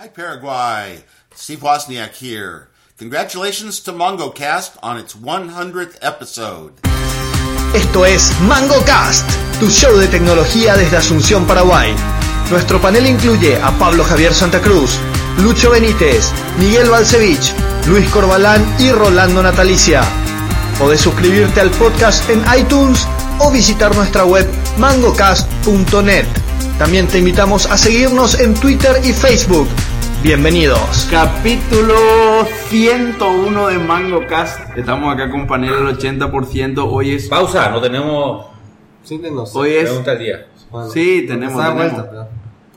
Hi, Paraguay. Steve Wozniak here. Congratulations to MongoCast on its 100th episode. Esto es MangoCast, tu show de tecnología desde Asunción, Paraguay. Nuestro panel incluye a Pablo Javier Santa Cruz, Lucho Benítez, Miguel Balcevich, Luis Corbalán y Rolando Natalicia. Podés suscribirte al podcast en iTunes o visitar nuestra web mangocast.net. También te invitamos a seguirnos en Twitter y Facebook. Bienvenidos. Capítulo 101 de Mango Cast. Estamos acá con panel al 80%. Hoy es. Pausa, no tenemos Sí, no sé. Hoy es. pregunta al día. Bueno, Sí, tenemos. tenemos. vuelta, pero-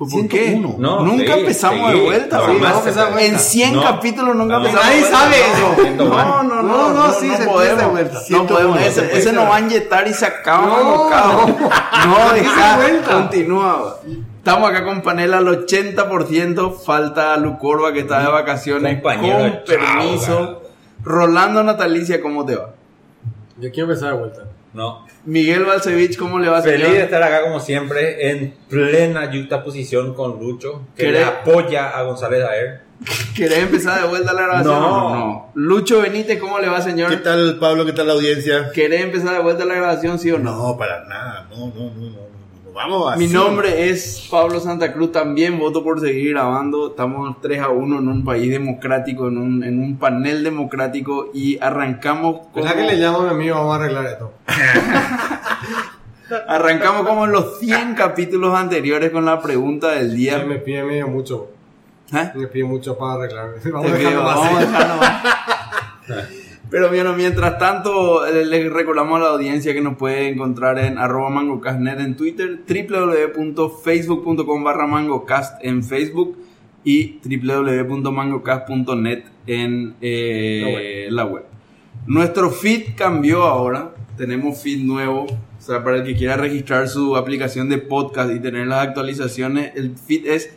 Pues, ¿Por qué? 101. No, nunca sí, empezamos sí, de vuelta. no, se- En 100 no. capítulos nunca No, empezamos. nadie de vuelta. sabe eso. No, no, no, No, no, no, sí, no se podemos. de vuelta. No podemos. 101, Ese, se ese nos va a inyectar y se acaba No, no. No, deja, vuelta. continúa. Estamos acá con panel al 80%. Falta Lucorba que está de vacaciones. Compañero, con permiso. Rolando Natalicia, ¿cómo te va? Yo quiero empezar de vuelta. No. Miguel Balcevich, ¿cómo le va, Feliz señor? de estar acá como siempre en plena yuxtaposición con Lucho, que ¿Querés- le apoya a González Aer. ¿Querés empezar de vuelta la grabación? No. Lucho Benítez, ¿cómo le va, señor? ¿Qué tal, Pablo? ¿Qué tal la audiencia? ¿Querés empezar de vuelta la grabación, sí o no? No, para nada. No, no, no, no. Vamos Mi nombre es Pablo Santa Cruz, también voto por seguir grabando. Estamos 3 a 1 en un país democrático, en un, en un panel democrático y arrancamos como, ¿Verdad que le llamo a mi amigo? Vamos a arreglar esto. arrancamos como en los 100 capítulos anteriores con la pregunta del día. me pide medio mucho. ¿Eh? Me pide mucho para arreglar. Vamos a dejarlo vamos a dejarlo más. Pero bueno, mientras tanto, les recordamos a la audiencia que nos puede encontrar en arroba mangocastnet en Twitter, www.facebook.com barra mangocast en Facebook y www.mangocast.net en eh, la, web. Nuestro feed cambió ahora, tenemos feed nuevo, o sea, para el que quiera registrar su aplicación de podcast y tener las actualizaciones, el feed es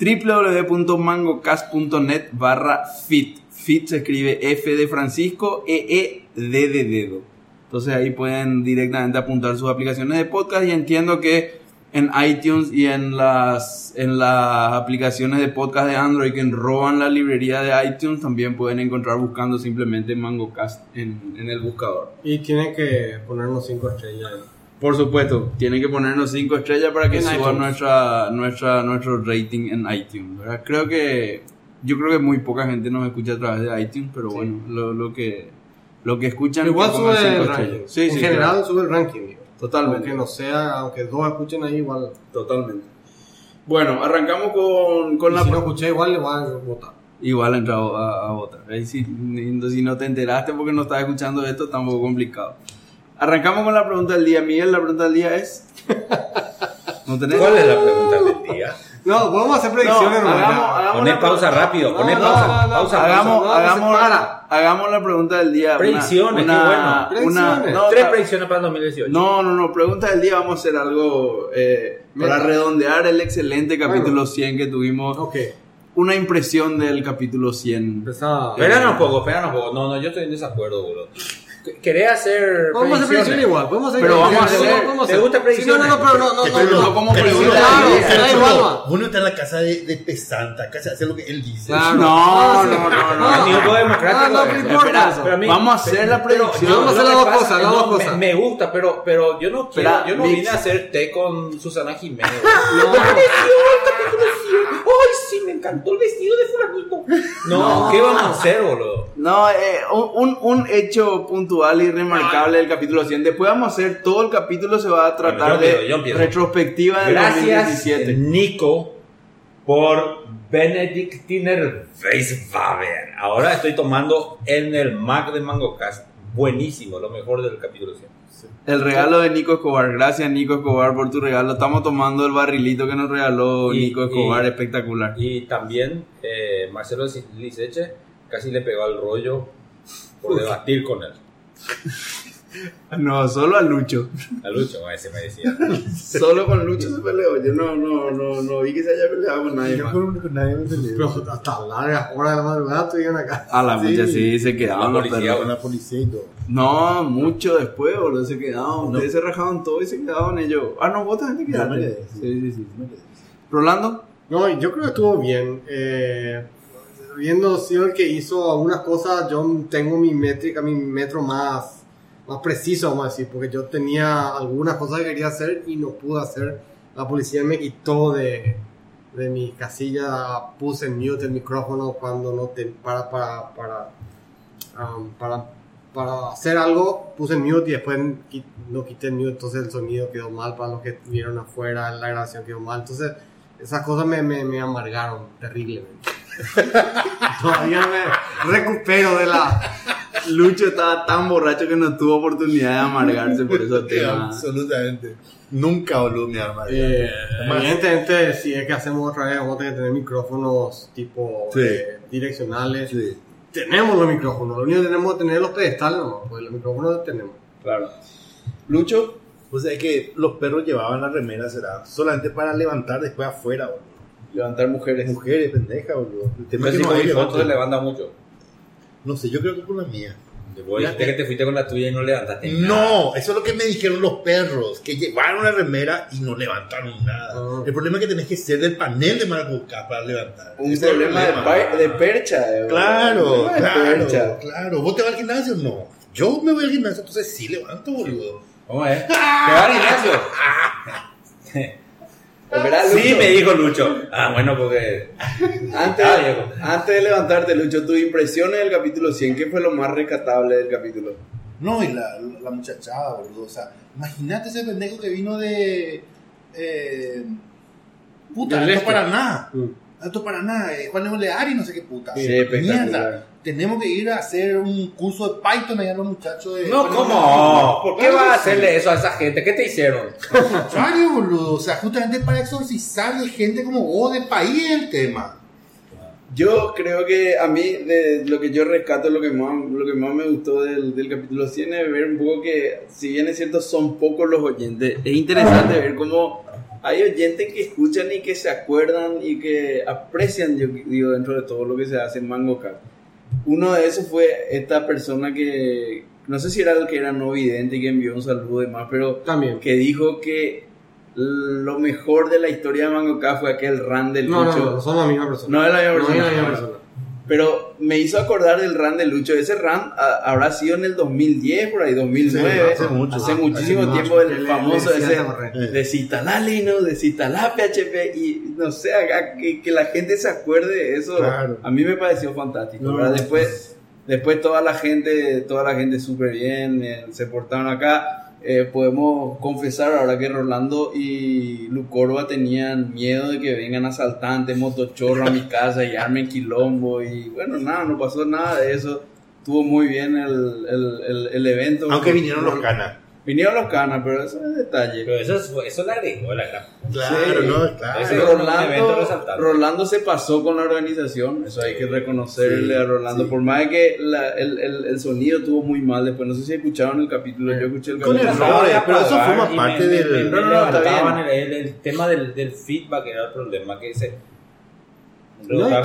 www.mangocast.net barra fit. Fit se escribe F de Francisco, E E D de dedo. Entonces ahí pueden directamente apuntar sus aplicaciones de podcast y entiendo que en iTunes y en las, en las aplicaciones de podcast de Android que roban la librería de iTunes también pueden encontrar buscando simplemente MangoCast en, en el buscador. Y tiene que ponernos 5 estrellas. Por supuesto, tienen que ponernos 5 estrellas para que suba nuestra, nuestra, nuestro rating en iTunes. ¿verdad? Creo que, yo creo que muy poca gente nos escucha a través de iTunes, pero bueno, lo, lo que, lo que escuchan. Igual que sube cinco el ranking. Sí, en sí, general claro. sube el ranking. Digo. Totalmente. Aunque no sea, aunque dos escuchen ahí, igual. Totalmente. Bueno, arrancamos con, con Y la... si no escuché, igual le van a votar. Igual entra a, a otra. Ahí si, si no te enteraste porque no estás escuchando esto, está un poco complicado. Arrancamos con la pregunta del día. Miguel, la pregunta del día es... ¿No tenés? ¿Cuál es la pregunta del día? No, podemos hacer predicciones. No, hagamos, hagamos Poné la pausa rápido, No, poné no, pausa, no, no, pausa, hagamos, pausa, no, hagamos, para. hagamos la pregunta del día. Una- Predicciones, una, qué bueno. una- Predicciones. no, Tres predicciones para el 2018. no, no, no, pregunta del día. Vamos a hacer algo eh, para redondear el excelente capítulo Bueno. 100 que tuvimos. Ok, Una impresión del capítulo 100. empezaba. Esperanos un poco, esperanos un poco. No, no, yo estoy en desacuerdo, boludo. ¿Querés hacer Podemos hacer predicciones igual, podemos hacer Pero vamos a hacer- ¿te gusta Sí, predicciones? No, no, no, pero no, no, no, no, como que pregunta pero- del pero- día. pero- Da pero- igual, Vos no estás en la casa de, de Pesanta, casi hacer lo que él dice. Claro. No, no, no, no. Nivel democrático. No, no, eh. no importa a vamos a hacer la predicción. yo- Vamos a hacer las dos cosas, las no, dos me- cosas. Me, gusta, pero, pero yo no quiero, yo no Mix. vine a hacer té con Susana Jiménez. No. ¡Ay, sí, me encantó el vestido de fulanito! No, ¿qué vamos a hacer, boludo? No, eh, un, un hecho puntual y remarcable del capítulo 100. Después vamos a hacer todo el capítulo, se va a tratar Bueno, yo de empiezo, yo empiezo. retrospectiva del Gracias, 2017. Nico, por Benedictiner Weiswaber. Ahora estoy tomando en el Mac de MangoCast. Buenísimo, lo mejor del capítulo 100. El regalo de Nico Escobar. Gracias, Nico Escobar, por tu regalo. Estamos tomando el barrilito que nos regaló Y- Nico Escobar, y- espectacular. Y también eh, Marcelo Liceche casi le pegó al rollo por debatir con él. No, solo a Lucho. A Lucho, ese me decía. Solo con Lucho se peleó. Yo no, no, no, no vi que se haya peleado con nadie Yo más. con, con nadie me peleé. Pero hasta largas horas de la madrugada estuvieron acá. A la Sí. mucha sí, se quedaban los policía. Con la policía y todo. No, mucho después, boludo, se quedaban. Ustedes se rajaban todo y se quedaban ellos. Ah, no, vos también te quedaste. quedé, sí. Sí, sí, sí. Rolando, No, yo creo que estuvo bien. Eh, viendo sido el que hizo algunas cosas, yo tengo mi métrica, mi metro más, más preciso, vamos a decir, porque yo tenía algunas cosas que quería hacer y no pude hacer. La policía me quitó de, de mi casilla, puse en mute el micrófono cuando no te, para, para, para, um, para, para hacer algo, puse en mute y después no quité el mute, entonces el sonido quedó mal para los que vieron afuera, la grabación quedó mal, entonces esas cosas me, me, me amargaron terriblemente. Todavía me recupero de la... Lucho estaba tan borracho que no tuvo oportunidad de amargarse por esos temas. Absolutamente. Nunca, boludo, mi arma. Eh, evidentemente, si es que hacemos otra vez, vamos a tener que tener micrófonos tipo Sí. eh, direccionales. Sí. Tenemos los micrófonos, lo único que tenemos que tener es los pedestales, no, pues los micrófonos los tenemos. Claro. Lucho, O sea, es que los perros llevaban la remera, será solamente para levantar después afuera, boludo. Levantar mujeres. Mujeres, pendeja, boludo. El tema es que no hay se levanta mucho. No sé, yo creo que con la mía. Dijiste que te fuiste con la tuya y no levantaste nada. No, eso es lo que me dijeron los perros, que llevaron una remera y no levantaron nada. Ah. El problema es que tenés que ser del panel de Maracujá para levantar. Un problema de, de percha. eh, Claro, de claro, percha. claro. ¿Vos te vas al gimnasio? No. Yo me voy al gimnasio, entonces sí levanto, boludo. ¿Cómo es? ¿Te va al gimnasio? ¿Verdad, Sí, me dijo Lucho. Ah, bueno, porque. Antes, Ah, Diego. antes de levantarte, Lucho, tus impresiones del capítulo 100, ¿qué fue lo más rescatable del capítulo? No, y la, la muchachada, boludo. O sea, imagínate ese pendejo que vino de. Eh, puta, Alto este. Paraná. Mm. Alto Paraná, eh, Juan Oleari, no sé qué puta. Sí. Mierda. Tenemos que ir a hacer un curso de Python allá a los muchachos de. No, ¿cómo? ¿Por qué vas a hacerle eso a esa gente? ¿Qué te hicieron? Al contrario, boludo. O sea, justamente para exorcizar de gente como vos de país el tema. Yo creo que a mí, de lo que yo rescato, lo que más, lo que más me gustó del, del capítulo 100 es ver un poco que, si bien es cierto, son pocos los oyentes, es interesante ver cómo hay oyentes que escuchan y que se acuerdan y que aprecian, yo digo, dentro de todo lo que se hace en Mango Cat. Uno de esos fue esta persona que, no sé si era el que era no vidente y que envió un saludo y demás, pero También. que dijo que lo mejor de la historia de Mango Cat fue aquel run del No, no, Lucho. no, no son la misma persona. No es la misma No persona. es la misma persona. Pero me hizo acordar del run de Lucho. Ese ah, habrá sido en el 2010, por ahí, 2009. Sí, hace mucho. Hace Ah, muchísimo hace tiempo el famoso le ese de Citalá Linux, de Citalá PHP. Y no sé, acá, que, que la gente se acuerde de eso. Claro. A mí me pareció fantástico. Después, después toda la gente, toda la gente súper bien, eh, se portaron acá. Eh, podemos confesar ahora que Rolando y Lucorba tenían miedo de que vengan asaltantes, motochorros a mi casa y armen quilombo y bueno, nada, no pasó nada de eso. Estuvo muy bien el, el, el, el evento. Aunque vinieron los canas. Vinieron los canas, pero eso es detalle. Pero eso, es- eso le agregó la gran. Claro, Sí. no, claro. Ese- Rolando. Rolando se pasó con la organización, eso hay que reconocerle a Rolando, por más de que la- el, el, el sonido estuvo muy mal después, no sé si escucharon el capítulo, yo escuché el Con capítulo. el errores, pero eso forma parte me- del- me- No, no, no, está levantaban bien. el, el- el tema del, del feedback era el problema que se. La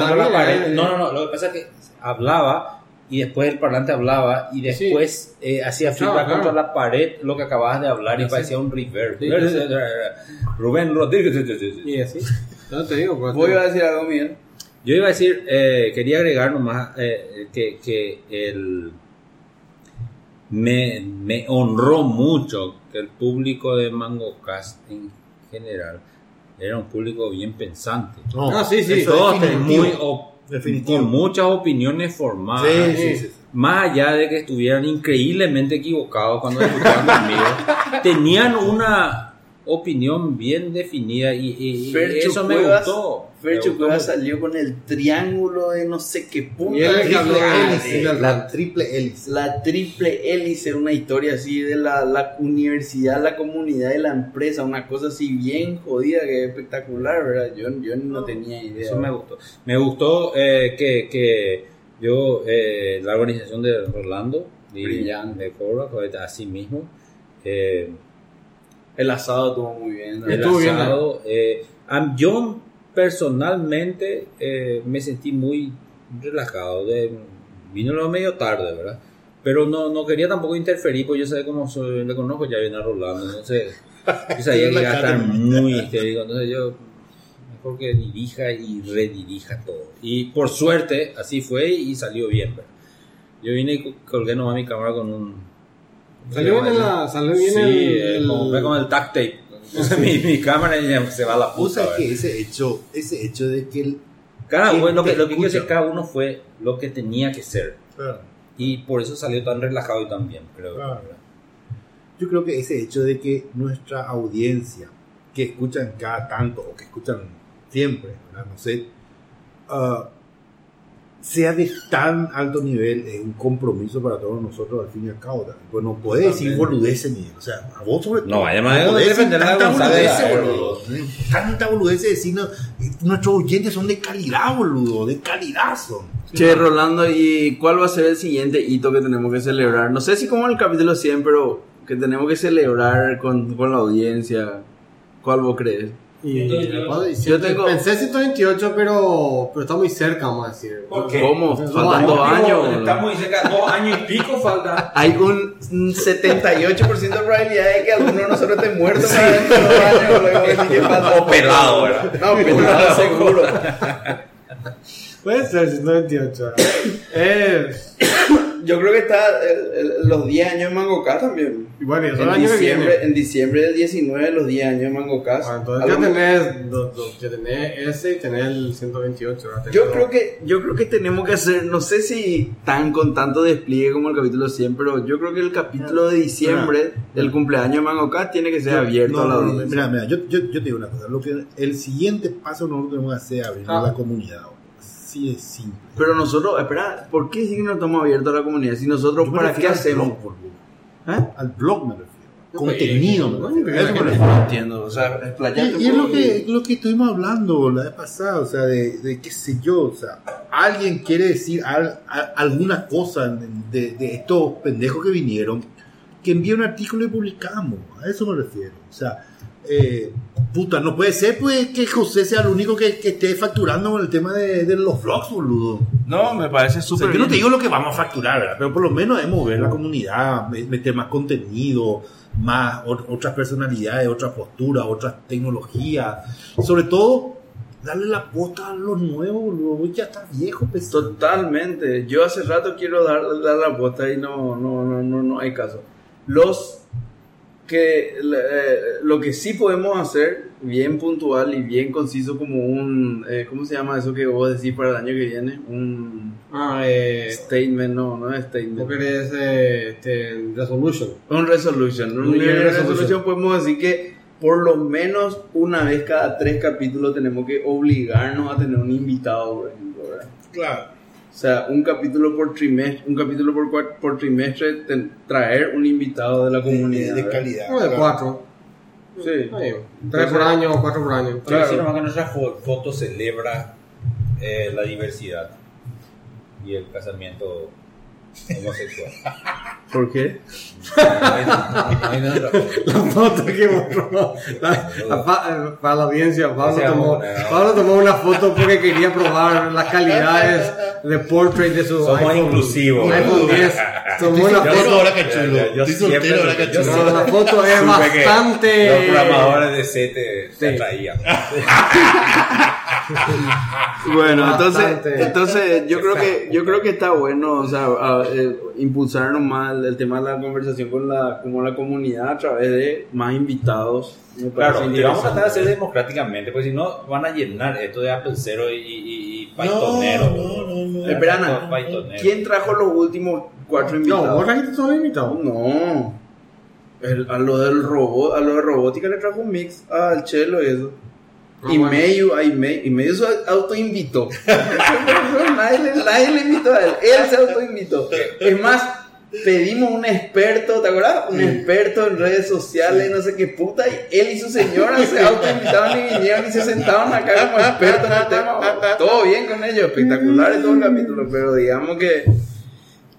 no, no, no. Lo que pasa es que hablaba y después el parlante hablaba y después eh, hacía feedback claro. contra la pared lo que acabas de hablar y Sí. parecía un reverb. Sí, sí, Rubén Rodríguez. Y así. No te digo, pues, Voy a decir algo, Miguel. Yo iba a decir, eh, quería agregar nomás eh, que, que el, me, me honró mucho que el público de Mango Cast en general era un público bien pensante. No, Ah, sí, sí. Todos muy Definitivo. con muchas opiniones formadas. Sí, sí, sí. Más allá de que estuvieran increíblemente equivocados cuando escuchaban conmigo, tenían una opinión bien definida y, y- y Fercho eso me gustó. Fercho Me gustó Cuevas mucho. salió con el triángulo de no sé qué punta. De- de- la triple hélice. La triple hélice, una historia así de la, la universidad, la comunidad y la empresa, una cosa así bien jodida que es espectacular, ¿verdad? Yo, yo no tenía idea. Eso me gustó. Me gustó eh, que, que yo, eh, la organización de Rolando, y Brillante. de Cobra, pues, así mismo, eh, El asado estuvo muy bien. el Estuvo bien, asado, eh, am- yo personalmente eh, me sentí muy relajado. De, vino lo medio tarde, ¿verdad? Pero no, no quería tampoco interferir, porque yo sabía cómo soy, le conozco ya bien a Rolando, entonces yo sabía que iba a estar muy histérico, entonces yo mejor que dirija y redirija todo. Y por suerte, así fue y salió bien. ¿verdad? Yo vine y colgué nomás mi cámara con un... Salió bien, en la, salió bien Sí, el, eh, el- con el duct tape. Puse mi, mi cámara y se va a la O puta. sea, que ese hecho, ese hecho de que el, Cada ¿Quién uno, lo que, lo que quiero decir, cada uno fue lo que tenía que ser. Y por eso salió tan relajado y tan bien, creo. Claro. Yo creo que ese hecho de que nuestra audiencia, que escuchan cada tanto o que escuchan siempre, ¿verdad? no sé, ah, sea de tan alto nivel, es un compromiso para todos nosotros al fin y al cabo. también. Pues no puedes decir boludeces, Miguel. O sea, a vos sobre todo. No, además, no podés defender tanta boludez, boludo. Tanta boludez de decir, no, nuestros oyentes son de calidad, boludo, de calidad son. Che, Rolando, ¿y cuál va a ser el siguiente hito que tenemos que celebrar? No sé si como en el capítulo 100, pero que tenemos que celebrar con, con la audiencia. ¿Cuál vos crees? Y- Yo tengo- Pensé 128, pero, pero está muy cerca, vamos a decir. ¿Cómo? Dos Faltan dos años. Estamos muy cerca, dos años y pico falta. Hay un un 78% de probabilidad de que alguno de nosotros esté muerto para dentro de dos años. O pelado, ¿verdad? No, pelado seguro. Puede ser 128. es. Yo creo que está el- el- los 10 años de Mango Cast también. Y bueno, y eso el En año que diciembre, en diciembre del 19, los 10 años de Mango Cast. Ah, entonces ya tenés, do- do- ya tenés ese y tenés el 128. ¿verdad? Yo creo que yo creo que tenemos que hacer, no sé si tan con tanto despliegue como el capítulo 100, pero yo creo que el capítulo de diciembre del cumpleaños de Mango Cast tiene que ser abierto a la audiencia. mira, mira, yo, yo, yo te digo una cosa. Lo que, el siguiente paso nosotros tenemos que hacer es abrir Ah. la comunidad. Así de simple. Pero nosotros, espera, ¿por qué sí que no estamos abiertos a la comunidad? Si nosotros, Yo ¿para qué al hacemos? blog. ¿Eh? Al blog me refiero. Contenido, me refiero. A eso me refiero. No entiendo, o sea, Y, y es lo que, lo que estuvimos hablando la vez pasada, o sea, de, de qué sé yo, o sea, alguien quiere decir al- a- alguna cosa de, de estos pendejos que vinieron, que envíe un artículo y publicamos, a eso me refiero, o sea, eh, puta, no puede ser pues que José sea el único que, que esté facturando con el tema de, de los vlogs, boludo. No, me parece O súper sea, yo no te digo lo que vamos a facturar, ¿verdad? Pero por lo menos debemos ver la comunidad, me- meter más contenido, más ot- otras personalidades, otras posturas, otras tecnologías. Sobre todo, darle la posta a los nuevos, boludo. Vos ya estás viejo, pesado. Totalmente. Yo hace rato quiero dar, dar la apuesta y no, no, no, no, no hay caso. Los que eh, lo que sí podemos hacer bien puntual y bien conciso como un eh, ¿cómo se llama eso que vos decís para el año que viene? Un Ah, eh. statement, no, no es Vos statement. querés eh, este, Resolution. Un resolution. Un resolution. resolution. podemos decir que por lo menos una vez cada tres capítulos tenemos que obligarnos a tener un invitado, por ejemplo, ¿verdad? Claro. O sea, un capítulo por trimestre, un capítulo por, por trimestre, ten- traer un invitado de la comunidad. De, calidad. Uno de cuatro. Sí. Tres por año o cuatro por año. Claro. decir nomás que nuestra fo- foto celebra eh, la diversidad y el casamiento homosexual. ¿Por qué? La foto que mostró la- la pa- para la audiencia, Pablo tomó, Pablo tomó una foto porque quería probar las calidades de portrait de su Somos iPhone, inclusivos. iPhone 10. Tomó una soltero foto. ahora, yo siempre-. No, la foto es bastante. Los programadores de C te, te Sí. atraían. Bueno, entonces, Bastante. entonces yo creo que yo creo que está bueno, o sea, a- eh, impulsarnos más el, tema de la conversación con la como la comunidad a través de más invitados. Me Claro, y vamos a tratar de hacer democráticamente, porque si no van a llenar esto de Apple Cero y, y, y No, Pythonero. no, no, no. Espera, Ana. ¿quién trajo los últimos cuatro No, invitados? vos trajiste todos los invitados. No. El- a lo del robot, a lo de robótica le trajo un mix al chelo y eso. Ah, bueno. medio se autoinvitó. nadie, nadie le invitó a él, él se autoinvitó. Es más, pedimos un experto, ¿te acuerdas? Un experto en redes sociales, no sé qué puta, y él y su señora se autoinvitaron y vinieron y se sentaron acá como expertos en el tema. Todo bien con ellos, espectacular en todo el capítulo, pero digamos que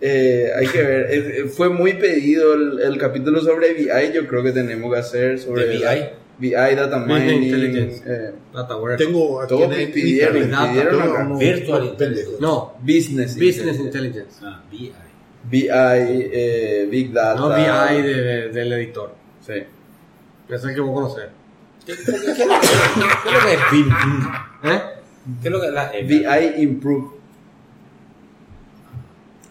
eh, hay que ver, eh, fue muy pedido el, el capítulo sobre VI, yo creo que tenemos que hacer sobre ¿De VI? VI, Data Mining, Intelligence. eh, Data warehouse. Tengo aquí Todos en el pidieron, internet. pidieron Tengo acá. unos Virtual pendejos. No, Business, Business Intelligence. Intelligence. Ah, BI. VI, eh, Big Data. No VI de- de- del editor. Sí. Es el que vos conocés. ¿Qué, qué- qué es lo que- qué es lo que es BIM? ¿Eh? ¿Qué es lo que es la E? VI Improve.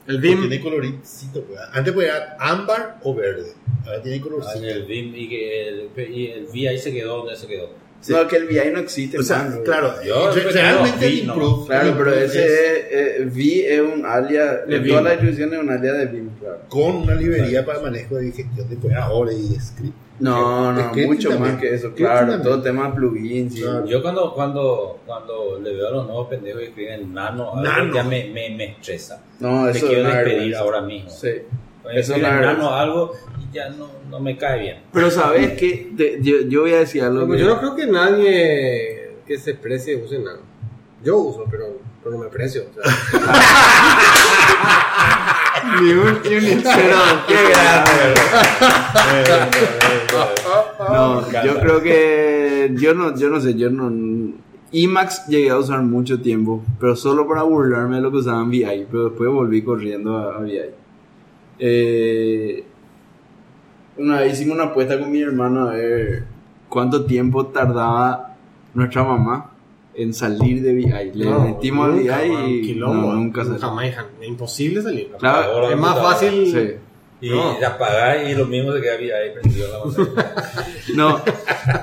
El BIM. Tiene colorcito. pues. Antes era ámbar o verde. Ahora tiene Ah, colorcito. el BIM y que el, y el VI se quedó donde se quedó. No, que el VI no existe. O sea, man, claro, Yo re- realmente no, el vi, no. improve. Claro, pero improve ese es, eh, V es un Vim. toda la distribución es un alias de Vim, claro. con una librería para manejo de gestión de operadores y script. No, no, mucho también. más que eso, claro, todo tema plugins. Claro. Yo cuando, cuando, cuando le veo a los nuevos pendejos que escriben nano, Nano. ya me, me, me estresa. No, Te eso es quiero despedir ahora mismo. Sí. Eso es nano algo y ya no, no me cae bien. Pero sabes que yo, yo voy a decir algo. Yo no creo que nadie que se precie use nada. Yo uso, pero, pero no me precio. O sea, Ni un, ni un pero qué No, Me encanta. yo creo que yo no, yo no sé, yo no Emacs llegué a usar mucho tiempo, pero solo para burlarme de lo que usaban VI, pero después volví corriendo a, a VI. Eh, una vez hicimos una apuesta con mi hermano a ver cuánto tiempo tardaba nuestra mamá en salir de VI. Le no, metimos a nunca, VI y quilombo, no, nunca salió. Jamás, imposible salir. Claro, Es más fácil. sí. Y No. apagar y lo mismo se queda ahí prendido en la pantalla. No,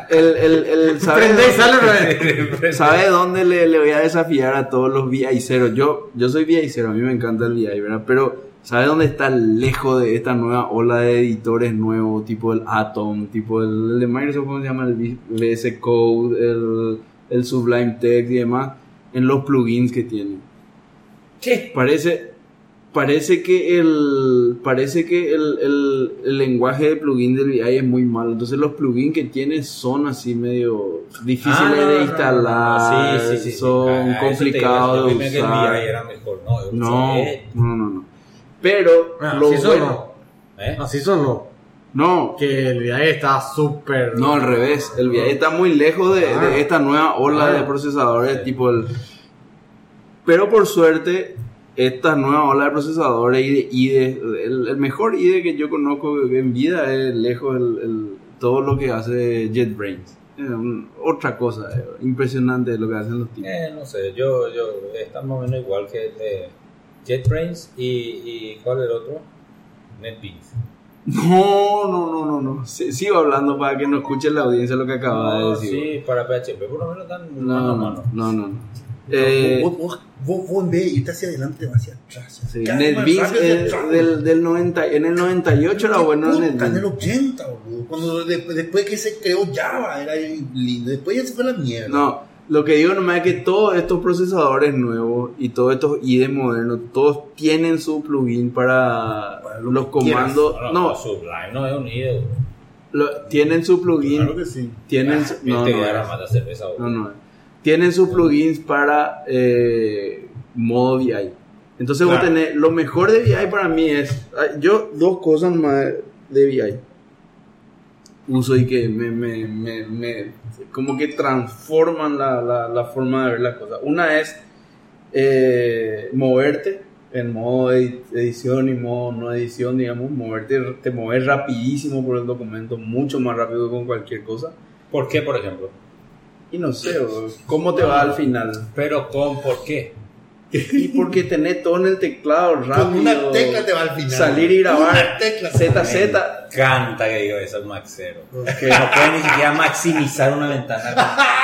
el, el, el, ¿sabe, Prende y sale otra vez. ¿sabe dónde le, le voy a desafiar a todos los VI-ceros? Yo, yo soy VI-cero, a mí me encanta el VI, ¿verdad? Pero, ¿sabe dónde está lejos de esta nueva ola de editores nuevos, tipo el Atom, tipo el, el de Microsoft, ¿cómo se llama? El VS Code, el, el Sublime Text y demás, en los plugins que tienen. ¿Qué? Parece, parece que el parece que el, el, el lenguaje de plugin del VI es muy malo. Entonces los plugins que tiene son así medio difíciles Ah, de no, instalar, no, sí, sí, sí, sí. son Ah, complicados decir, de yo pensé que el usar. VI era mejor. No, No, no, no, no. Pero Ah, lo así son bueno, no. ¿Eh? Así son no. No, Que el VI está súper. no al revés. El VI está muy lejos de, Ah. de esta nueva ola Ah. de procesadores Sí. tipo el. Pero por suerte esta nueva ola de procesadores y de IDE, el, el mejor IDE que yo conozco en vida es lejos el, el- todo lo que hace JetBrains. Es un- otra cosa, eh, impresionante lo que hacen los tipos. Eh, no sé, yo, yo, está más o menos igual que el de JetBrains y, y ¿cuál es el otro? NetBeans. No, no, no, no, no. Sí- sigo hablando para que no escuche la audiencia lo que acaba de No, decir. sí, para PHP por lo menos están No, mano mano. no, no. no. Eh, vos, vos, vos, vos en vez de irte hacia adelante, vas hacia atrás. sí, NetBeans eh, del, del 90, en el 98 era bueno Puta, en el NetBeans. 80, boludo. Cuando de- después que se creó Java era lindo. Después ya se fue la mierda. No, lo que digo nomás es que todos estos procesadores nuevos y todos estos IDE modernos, todos tienen su plugin para, Para lo los comandos. No, No, no, Sublime no es un IDE. lo- tienen su plugin. Claro que sí. Tienen su- no, no, cerveza. No, no. Tienen sus plugins para eh, modo VI. Entonces vos Claro. tenés, lo mejor de VI para mí es, ah, yo dos cosas más de VI uso y que me, me, me, me- como que transforman la, la, la forma de ver las cosas. Una es eh, moverte en modo edi- edición y modo no edición, digamos, moverte, te moves rapidísimo por el documento, mucho más rápido que con cualquier cosa. ¿Por qué, por ejemplo? Y no sé, bro, ¿cómo te va al final? Pero con por qué. Y porque tenés todo en el teclado rápido. Con una tecla te va al final. Salir y grabar. Una tecla. ZZ. Canta que digo eso, Maxero. Que no puede ni siquiera maximizar una ventana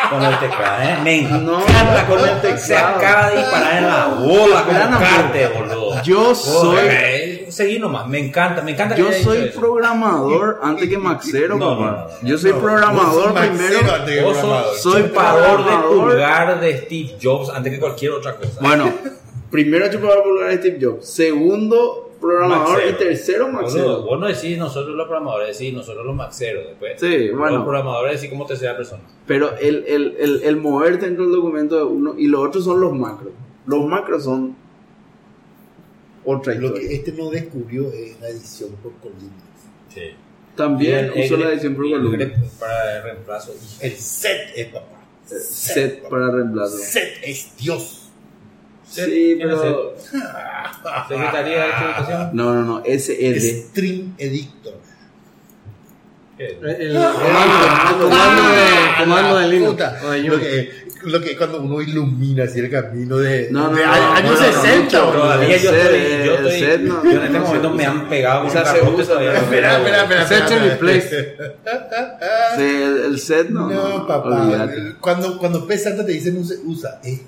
con, con el teclado. ¿eh? Me No, encanta con el Se teclado. acaba de disparar en la bola carte, boludo. Yo soy- Seguí nomás, me encanta, me encanta que Yo soy eso. programador antes que Maxero, No, papá. no, no. Yo soy programador primero. Maxero antes que Vos programador. Soy chupador de programador. pulgar de Steve Jobs antes que cualquier otra cosa. Bueno, primero chupador pulgar de Steve Jobs. Segundo programador Maxero. y tercero Boludo, Maxero. vos no decís nosotros los programadores, decís nosotros los maxeros después. Sí, bueno. Los programadores decís como tercera persona. Pero el, el, el, el mover dentro del documento de uno y los otros son los macros. Los macros son otra Lo historia. que este no descubrió es la edición por columnas. Sí. También el- usó el- la edición por volumen. grep Para el reemplazo. El set es papá. Set para reemplazo. Set es Dios. Sí, ¿Quién pero. Secretaría de Educación. No, no, no. SED. Stream Editor. El, el comando, el comando de, comando de Linux. Lo, que, cuando uno ilumina así el camino de, No, no, de no, años no, no, 60, no, bro. Todavía yo El estoy, yo el estoy, set no- yo en este momento me han pegado O sea, un se usa, Espera, espera, espera. Set espera. replace. Sí, el, el set no. No, papá. Cuando, cuando P. Santa te dicen usa, usa eh,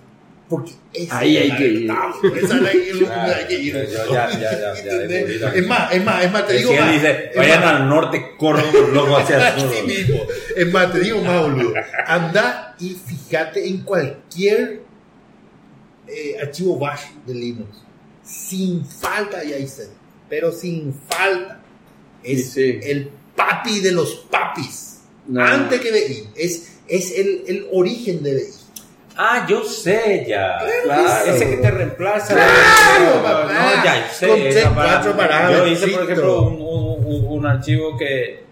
porque esa Ahí es hay la que ir. Esa es la hay que ir. yo ya, ya, ya, ya, ya, ya. Es más, es más, es más, te digo Si él más. dice, Es vayan más, al norte, corran loco hacia el sur. Es más, te digo más, boludo. Anda y fíjate en cualquier eh, archivo bash de Linux. Sin falta hay Aizen. Pero sin falta. Es Sí, sí. el papi de los papis. No. Antes que BI. Es, es el, el origen de BI. Ah, yo sé ya. Claro. Ese que te reemplaza. Claro, papá. No, ya sé. Con esa C4 para- parado, Yo hice, por ejemplo, un, un- un- archivo que.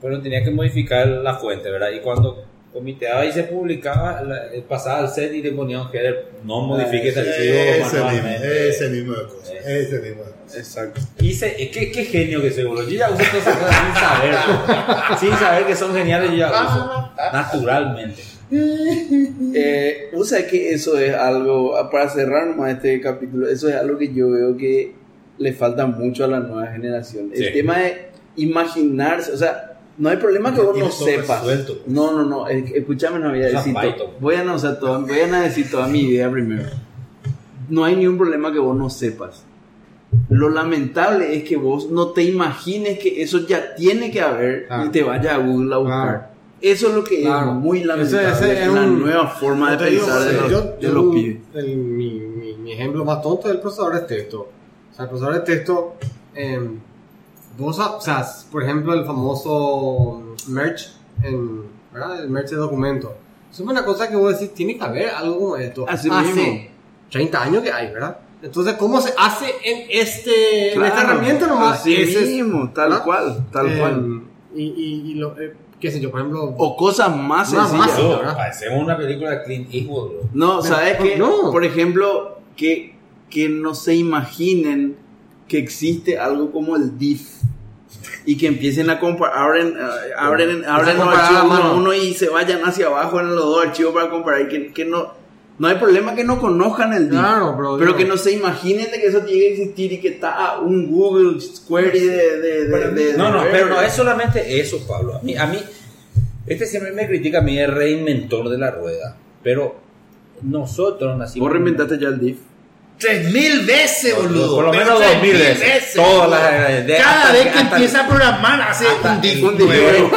Pero tenía que modificar la fuente, ¿verdad? Y cuando comiteaba y se publicaba, eh, pasaba al set y le ponía un header. No modifique este archivo. Ese mismo, manualmente. ese mismo de cosa. Ese mismo de. Exacto. Hice, eh, qué, qué genio que soy, boludo. Yo ya uso cosas sin saber. sin saber que son geniales, yo ya uso. Naturalmente. Eh, o sea que eso es algo, para cerrar nomás este capítulo, eso es algo que yo veo que le falta mucho a la nueva generación. El Sí. tema de imaginarse, o sea, no hay problema que vos no sepas. resuelto. No, no, no, es- escúchame, no voy a decir todo. Voy a, no, o sea, todo- voy a decir toda mi idea primero. No hay ningún problema que vos no sepas. Lo lamentable es que vos no te imagines que eso ya tiene que haber Ah. y te vayas a Google a buscar. Claro. Eso es lo que Claro. es muy lamentable. ese es la un- nueva forma de digo, pensar de los, yo- de yo los pibes. el- mi, mi- mi ejemplo más tonto es el procesador de texto. O sea, el procesador de texto, eh, vos, o sea, por ejemplo, el famoso merge, en, ¿verdad? El merge de documentos. Eso es una cosa que vos decís, tiene que haber algo como esto. Así Hace mismo. 30 años que hay, ¿verdad? Entonces, ¿cómo se hace en, este, en esta Claro, herramienta nomás? Así es- mismo, tal ¿verdad? cual, tal Eh, cual. Y, y, y lo, eh, qué sé yo, por ejemplo... O cosas más Más sencillas. No, parecemos una película de Clint Eastwood, bro. No, ¿sabes qué? no. Por ejemplo, que, que no se imaginen que existe algo como el diff y que empiecen a comparar, abren, eh, abren, abren los archivos uno y se vayan hacia abajo en los dos archivos para comparar y que, que no, no hay problema que no conozcan el diff. Claro, bro, pero yo- que no se imaginen de que eso tiene que existir y que está un Google Query de... de, de- de- No, no, de- pero no es solamente eso, Pablo. A mí, a mí, este siempre me critica a mí el reinventor de la rueda. Pero nosotros nacimos. Vos reinventaste ya el diff. Tres mil veces, boludo. Por lo menos tres dos mil veces. Todas las- de- Cada hasta- vez que hasta- empieza a programar, hace un nuevo.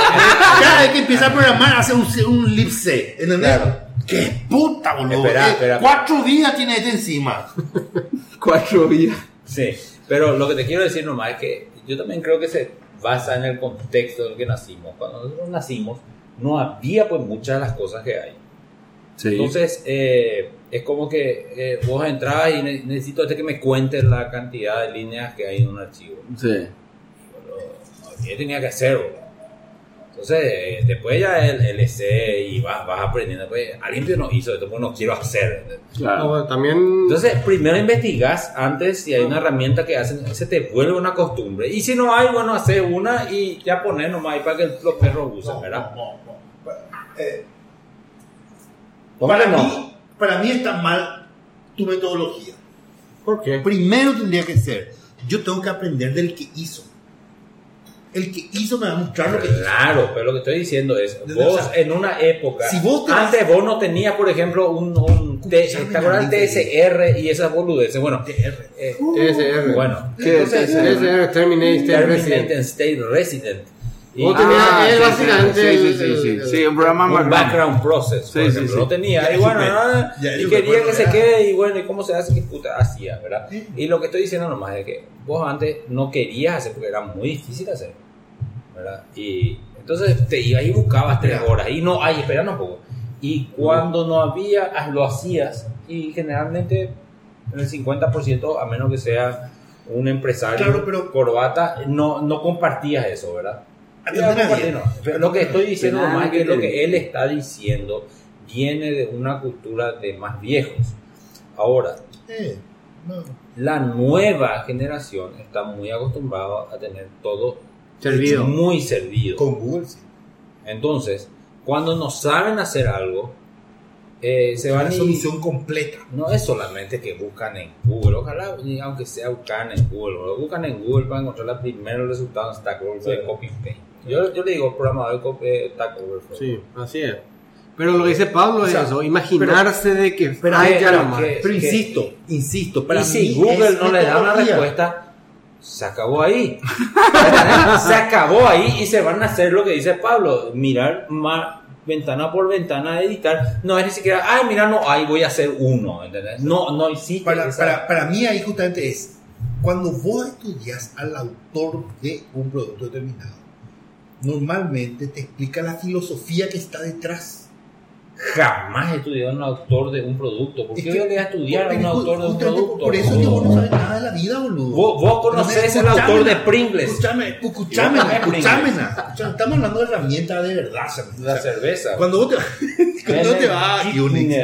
Cada vez que empieza a programar, hace un, un lipse. ¿Entendés? Claro. ¡Qué puta, boludo! Espera, Eh, espera. Cuatro vidas tiene este encima. Cuatro días. Sí, pero lo que te quiero decir nomás es que yo también creo que se basa en el contexto en el que nacimos. Cuando nosotros nacimos, no había pues muchas de las cosas que hay. Entonces, eh, es como que eh, vos entrabas y ne- necesito este que me cuentes la cantidad de líneas que hay en un archivo. sí. No, yo tenía que hacerlo. Entonces, eh, después ya el LC y vas, vas aprendiendo. Pues, alguien que no hizo esto, pues no quiero hacer. Claro. No, bueno, también... Entonces, primero investigas antes si hay una herramienta que hacen, se te vuelve una costumbre. Y si no hay, bueno, hacer una y ya poner nomás ahí para que los perros usen, ¿verdad? No, no, no. Eh, ¿Cómo para, mí, para mí está mal tu metodología. ¿Por qué? Primero tendría que ser, yo tengo que aprender del que hizo. El que hizo me va a mostrar lo que hizo. Claro, pero lo que estoy diciendo es, Desde- vos o sea, en una época, si vos te antes vos no tenías, por ejemplo, un, un ¿te TSR y esas boludeces? Bueno, eh, TSR. bueno, ¿Qué TSR? TSR, Terminate State Resident. and State Resident. Y Vos tenías Ah, él sí, básicamente sí, sí, sí, sí, sí, un programa un background process, por Sí, sí, ejemplo, sí. no tenía, y bueno, ah, y quería que se quede, y bueno, y cómo se hace, que puta, hacía, ¿verdad? Y lo que estoy diciendo nomás es que vos antes no querías hacer porque era muy difícil hacer, ¿verdad? Y entonces te ibas y buscabas tres horas, y no, ay, espera un poco. Y cuando no había, ah, lo hacías, y generalmente en el 50%, a menos que sea un empresario Claro, pero- corbata, no, no compartías eso, ¿verdad? Ya, compartí, no. Pero lo que estoy diciendo es que lo que él está diciendo viene de una cultura de más viejos. Ahora, Eh, no. la nueva generación está muy acostumbrada a tener todo Servido. Muy servido. Con Google, sí. Entonces, cuando no saben hacer algo, eh, se van Una y- solución completa. No es solamente que buscan en Google, ojalá aunque sea buscan en Google, o buscan en Google para encontrar los primeros resultados en Stack Overflow de copy paste. Yo, yo le digo programador de copy, eh, Stack Overflow. Sí, así es. Pero lo que dice Pablo O sea, es eso, imaginarse de que pero- pero nomás. que- Pero insisto, insisto, para y si mí Google es no le da una respuesta, se acabó ahí. se acabó ahí y se van a hacer lo que dice Pablo, mirar más ventana por ventana, editar. No es ni siquiera, ay, mira, no, ahí voy a hacer uno. ¿entendés? No, no existe. Para, esa- para, para mí ahí justamente es, cuando vos estudias al autor de un producto determinado, normalmente te explica la filosofía que está detrás. Jamás he estudiado a un autor de un producto. ¿Por Es qué que- yo le voy a estudiar a un autor de un producto? Por eso es que vos no sabes nada de la vida, boludo. Vos, vos conocés al escuchame, autor de Pringles, escúchame. Pringles. escúchame, Estamos hablando de herramientas de verdad. la cerveza. Cuando vos te, cuando te vas a Unix,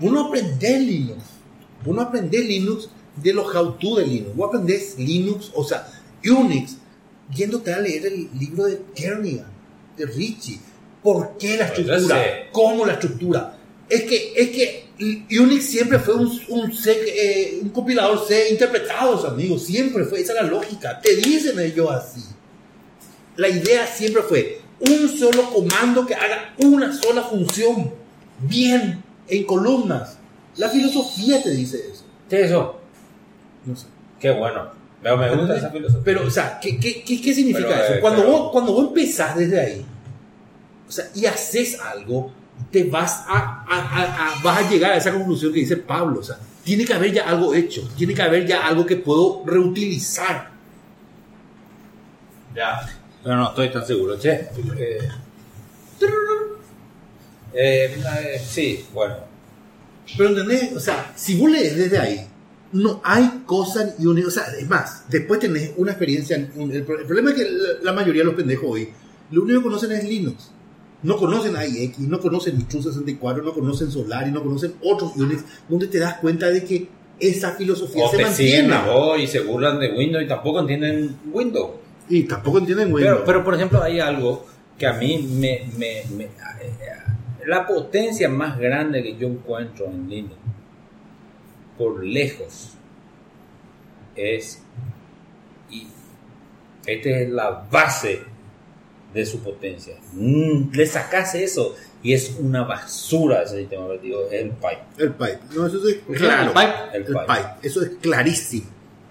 uno aprende Linux. Uno aprende Linux de los how-to de Linux. Vos aprendés Linux, o sea, Unix, yéndote a leer el libro de Kernighan, de Richie. ¿Por qué la estructura? ¿Cómo la estructura? Es que, es que Unix siempre fue un, un, C, eh, un compilador C interpretados, amigos. Siempre fue, esa es la lógica. Te dicen ellos así. La idea siempre fue un solo comando que haga una sola función. Bien, en columnas. La filosofía te dice eso. ¿Qué es eso? No sé. Qué bueno. Pero me gusta esa filosofía. Pero, o sea, ¿qué, qué, qué, qué significa Pero, eso? eh, Cuando, pero- vos, cuando vos empezás desde ahí, sea, y haces algo, te vas a, a- a- a- vas a llegar a esa conclusión que dice Pablo. O sea, tiene que haber ya algo hecho, tiene que haber ya algo que puedo reutilizar. Ya. Pero no estoy tan seguro, che. Eh, eh, eh, sí, bueno. Pero ¿entendés? O sea, si vos lees desde ahí, no hay cosa ni una. O sea, es más, después tenés una experiencia. un- el, el problema es que la, la mayoría de los pendejos hoy, lo único que conocen es Linux. No conocen IX, no conocen True64, no conocen Solari, no conocen otros Unix, donde te das cuenta de que esa filosofía O se mantiene. vos y se burlan de Windows y tampoco entienden Windows. Y tampoco entienden Windows. Pero, pero, por ejemplo, hay algo que a mí me, me- me- La potencia más grande que yo encuentro en Linux, por lejos, es. Y esta es la base de su potencia. Mm, le sacas eso y es una basura ese sistema operativo, es el pipe. el pipe. No, eso es El claro. pipe. El El pipe. pipe. Eso es clarísimo.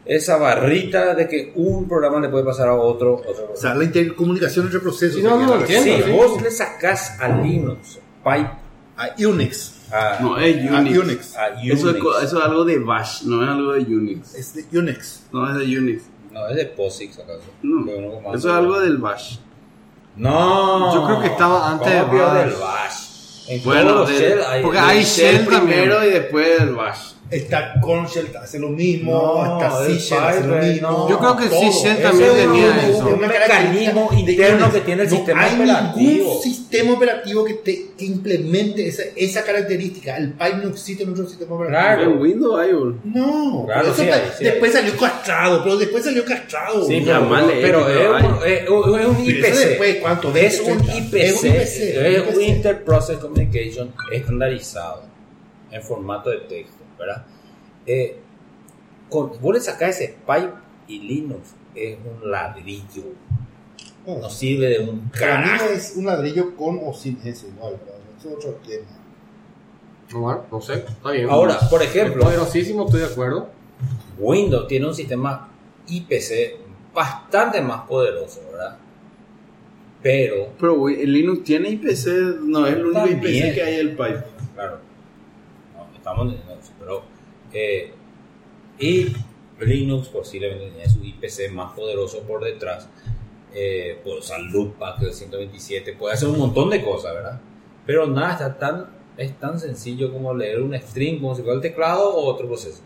Esa barrita de que un programa le puede pasar a otro. otro O sea, la intercomunicación entre procesos. Sí, no, no. Si sí. vos le sacás a Linux, pipe, A Unix. a, No, es A Unix. Unix. a Eso, es, Unix. eso es algo de Bash, no es algo de Unix. Es de Unix. No es de Unix. No, es de POSIX acaso. No, no eso es algo del Bash. No. Yo creo que estaba antes de Bash. del Bash. En Bueno, del- hay- porque del hay shell primero y después el Bash. Está Conshell, hace lo mismo. No, está el C hace lo mismo. no. Yo creo que todo. C Shell Eso también es tenía un- eso. Un mecanismo interno que tiene el No sistema hay operativo. ningún sistema operativo que, te, que implemente esa, esa característica. El Pipe no existe en otro sistema operativo. Claro. En Windows hay un. No, Claro, eso sí sí después salió castrado, pero después salió castrado. Sí, pero, pero es, un, es, es un Pero eso IPC. después, ¿cuánto? 20, Es un 30. IPC. Es un IPC, Es IPC. un Interprocess Communication estandarizado en formato de texto, ¿verdad? Eh, con, vos le sacás ese pipe y Linux es un ladrillo. No sirve de un Para mí carajo. es un ladrillo con o sin ese, no, es otro tema. Bueno, no sé, está bien. Ahora, por Es ejemplo, poderosísimo, estoy de acuerdo. Windows tiene un sistema IPC bastante más poderoso, ¿verdad? Pero Pero el Linux tiene IPC, no es el único. IPC que hay el pipe. Claro. Estamos entendiendo eso, pero. eh, y Linux posiblemente tiene su IPC más poderoso por detrás. Eh, puede usar Loopback del 127, puede hacer un montón de cosas, ¿verdad? Pero nada, está tan, es tan sencillo como leer un string como si fuera el teclado o otro proceso.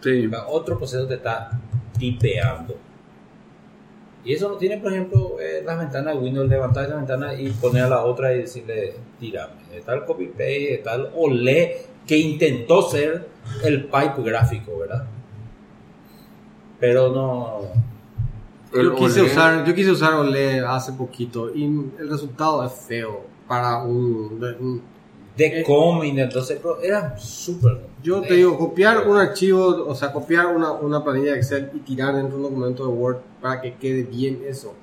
Sí. O sea, Otro proceso te está tipeando. Y eso no tiene, por ejemplo, eh, las ventanas de Windows, levantar esa ventana y poner a la otra y decirle, tirame. De tal copy paste, de tal olé que intentó ser el pipe gráfico, ¿verdad? Pero no. El Yo quise, usar, yo quise usar OLED hace poquito y el resultado es feo para un... de- un- De entonces, pero era súper. yo te digo, copiar un archivo, o sea, copiar una, una planilla de Excel y tirar dentro de un documento de Word para que quede bien eso.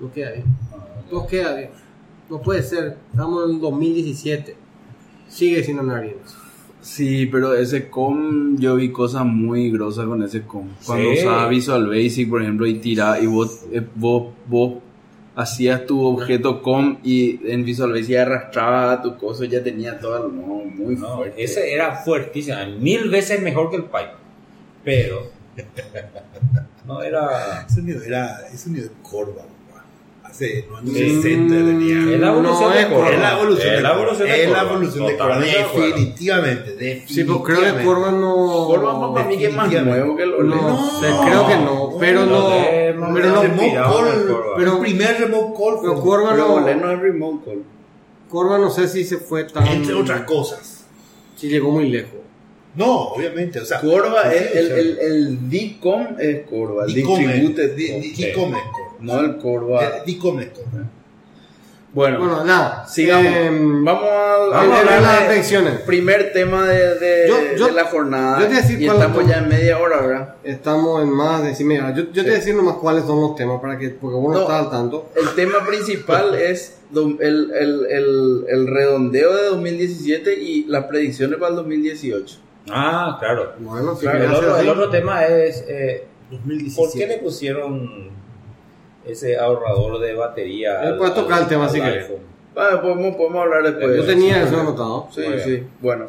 No queda bien. No queda bien. No puede ser. Estamos en el 2017. Sigue sin andar bien. eso. Sí, pero ese com, yo vi cosas muy grosas con ese com. Cuando Sí. usaba Visual Basic, por ejemplo, y tiraba, y vos, eh, vos, vos hacías tu objeto com y en Visual Basic arrastraba tu cosa, ya tenía todo, no, muy No, fuerte. ese era fuertísimo, mil veces mejor que el Pipe. Pero. No era. Ese nivel era, ese nivel Corva, los años Sí. 60 tenía. Es la evolución No, de es Corva. Es la evolución Es de la evolución de Es la Corva. evolución de de. Definitivamente, definitivamente. Sí, pero creo que Corva no... Corva para mí que es más nuevo que el OLED. No, sé, creo que no, pero no, pero el no, pero el primer remote call pero fue Pero no, OLED no es remote call. Corva no sé si se fue tan, entre otras cosas. si llegó muy lejos. No, obviamente, o sea, Corva, sí, es, o el, el, el DCOM es Corva, Dicom Distributed di- Com. di- Dicom es Corva. No el Corva. Eh, Dicom es Corva. Bueno, Bueno, nada, sigamos. em, vamos a, vamos a hablar ver las predicciones. Primer tema de, de, Yo- yo- de la jornada. yo te voy a decir y cuál estamos ya en media hora, ¿verdad? Estamos en más de sí, mira, yo, yo te voy a decir nomás cuáles son los temas para que, porque vos no, No. estás al tanto. El tema principal es el, el, el, el redondeo de 2017 y las predicciones para el 2018. Ah, claro. Bueno, si Claro, El otro, así. el otro tema es. eh, ¿Por 2017. qué le pusieron ese ahorrador de batería? Él puede tocar el tema si quiere. iPhone? Bueno, podemos, podemos hablar después. Yo tenía eso anotado. Sí, Muy sí. Bueno.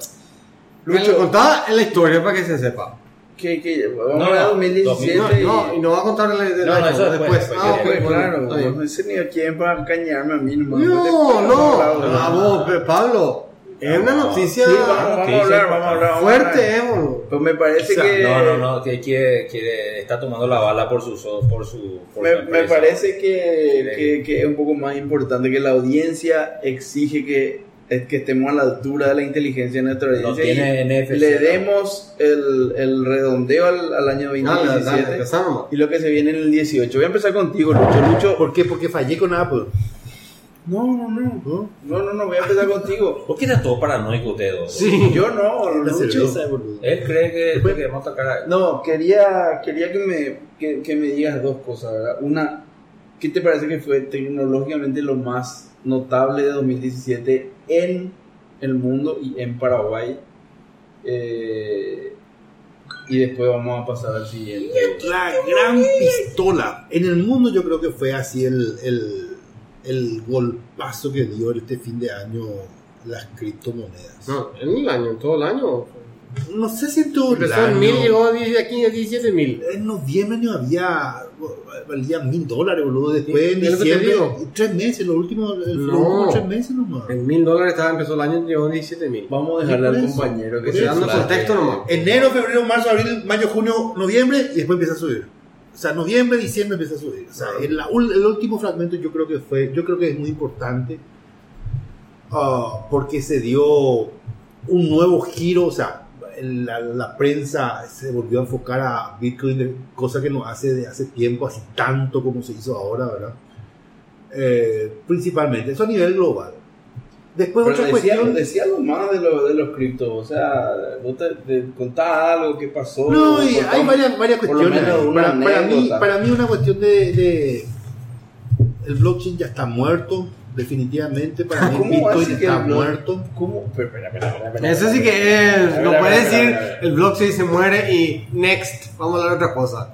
Lucho, contaba la historia para que se sepa. ¿qué, qué, vamos No, a no, 2017 No, y... no, y no va a contar el del No, no, eso después, después. Ah, ok, Pues bueno, claro, no sé ni a quién para cañarme a mí. No, no, Vamos a a hablar. vos, Pablo. Es una No. noticia Sí, vamos, vamos a hablar, vamos a hablar. vamos a fuerte, hablar. eh, boludo. Pues me parece O sea, que... No, no, no, que quiere, quiere, está tomando la bala por su, por su, por Me, su me parece que, que, que es un poco más importante que la audiencia exige que, es que estemos a la altura de la inteligencia de nuestra No audiencia tiene y NFC, le ¿no? demos el, el redondeo al, al año Dale, dale, 2017 empezá nomás. y lo que se viene en el 18. Voy a empezar contigo, Lucho. Lucho. ¿Por qué? Porque fallé con Apple. No, no, no. ¿no? No, no, no, voy a empezar contigo. ¿Por qué está todo paranoico usted dos? Sí. Yo no, La Lucho. Él cree que, que debemos atacar a... No, quería, quería que, me, que, que me digas dos cosas, ¿verdad? Una, ¿qué te parece que fue tecnológicamente lo más notable de 2017 en el mundo y en Paraguay? Eh, y después vamos a pasar al siguiente. La gran pistola. En el mundo yo creo que fue así el, el, el golpazo que dio este fin de año las criptomonedas. No, en el año, en todo el año. No sé si todo Empezó en mil, llegó a 10, aquí a 17 mil. En noviembre no había, valía mil dólares, boludo. Después en ¿Y es lo que te diciembre, tres meses, los últimos, No. últimos tres meses nomás. En mil dólares estaba, empezó el año, llegó a 17 mil. Vamos a dejarle al compañero que se. Dando contexto nomás. Enero, febrero, marzo, abril, mayo, junio, noviembre y después empieza a subir. O sea, noviembre, diciembre empieza a subir. O sea, el, el último fragmento yo creo que fue, yo creo que es muy importante ah, porque se dio un nuevo giro, o sea, la, la prensa se volvió a enfocar a Bitcoin, cosa que no hace de hace tiempo, así tanto como se hizo ahora, ¿verdad? Eh, principalmente, eso a nivel global. Después Pero otra decía, cuestión... decía algo más de, lo, de los criptos, o sea, vos te, te contás algo que pasó. No, y hay varias, varias cuestiones. menos ahí. una Para, para mí, para mí una cuestión de, de- El blockchain ya está muerto, definitivamente. Para mí el ¿Cómo va a Bitcoin está el muerto. ¿Cómo? Pero, espera, espera, espera, espera, Eso sí que es, no puede decir el blockchain se muere y next, vamos a hablar de otra cosa.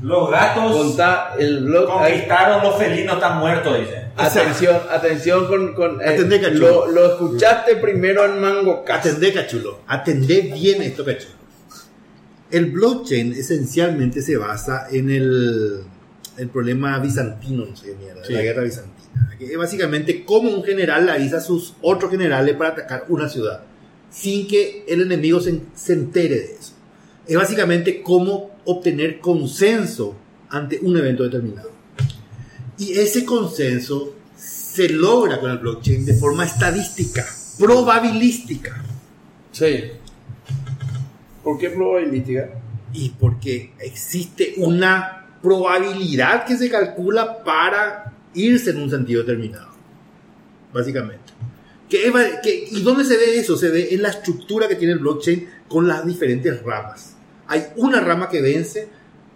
Los gatos Contá el blog. ahí- conquistaron, los felinos están muertos, dice. Atención, atención con. con eh, Atendé, cachulo. lo, lo escuchaste primero en Mango Cast. Atendé, cachulo. Atendé bien esto, cachulo. El blockchain esencialmente se basa en el, el problema bizantino, no sé mierda, Sí. la guerra bizantina. Que es básicamente cómo un general le avisa a sus otros generales para atacar una ciudad sin que el enemigo se, se entere de eso. Es básicamente cómo obtener consenso ante un evento determinado. Y ese consenso se logra con el blockchain de forma estadística, probabilística. Sí. ¿Por qué probabilística? Y porque existe una probabilidad que se calcula para irse en un sentido determinado. Básicamente. ¿Qué qué- ¿Y dónde se ve eso? Se ve en la estructura que tiene el blockchain con las diferentes ramas. Hay una rama que vence,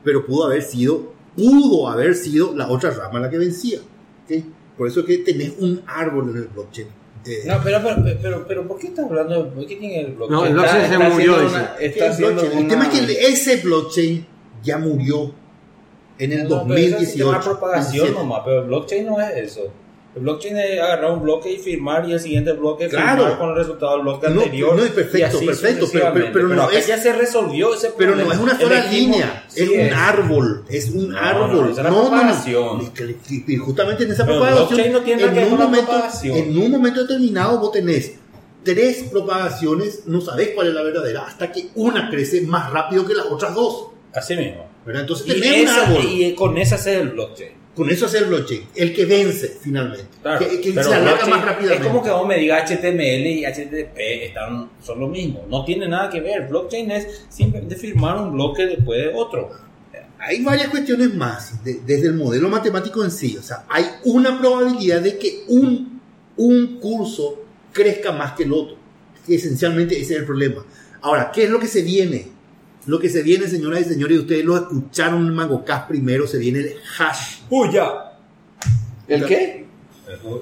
pero pudo haber sido, pudo haber sido la otra rama la que vencía. ¿ok? Por eso es que tenés un árbol en el blockchain. Eh, No, pero, pero, pero, pero, ¿por qué estás hablando? de- ¿Por qué tiene el blockchain? No, el blockchain se Está murió, una- está el, una- tema es que ese blockchain ya murió en el No, pero eso es 2018. de propagación 17. nomás, pero el blockchain no es eso. El blockchain es agarrar un bloque y firmar y el siguiente bloque Claro. firmar con el resultado del bloque No, anterior. no, es perfecto, y perfecto, pero- sucesivamente. pero no acá es- ya se resolvió ese Pero problema. no es una sola línea, sí es un árbol, es un No, árbol. no, es la propagación. Y y- y justamente en esa Pero propagación, blockchain no tiene en, un momento, propagación. en un momento determinado vos tenés tres propagaciones, no sabés cuál es la verdadera, hasta que una crece más rápido que las otras dos. Así mismo. ¿verdad? Entonces Y, tenés un esa- árbol. y con esa hace el blockchain. Con eso es el blockchain, el que vence finalmente, Claro, que, se alarga más rápidamente. Es como que vos me digas HTML y HTTP están, son lo mismo. No tiene nada que ver. Blockchain es simplemente firmar un bloque después de otro. hay varias cuestiones más, de- desde el modelo matemático en sí. O sea, hay una probabilidad de que un, un curso crezca más que el otro. Esencialmente ese es el problema. Ahora, ¿qué es lo que se viene? Lo que se viene, señoras y señores, y ustedes lo escucharon en MangoCast primero, se viene el hash. ¡Huya! ¿El qué?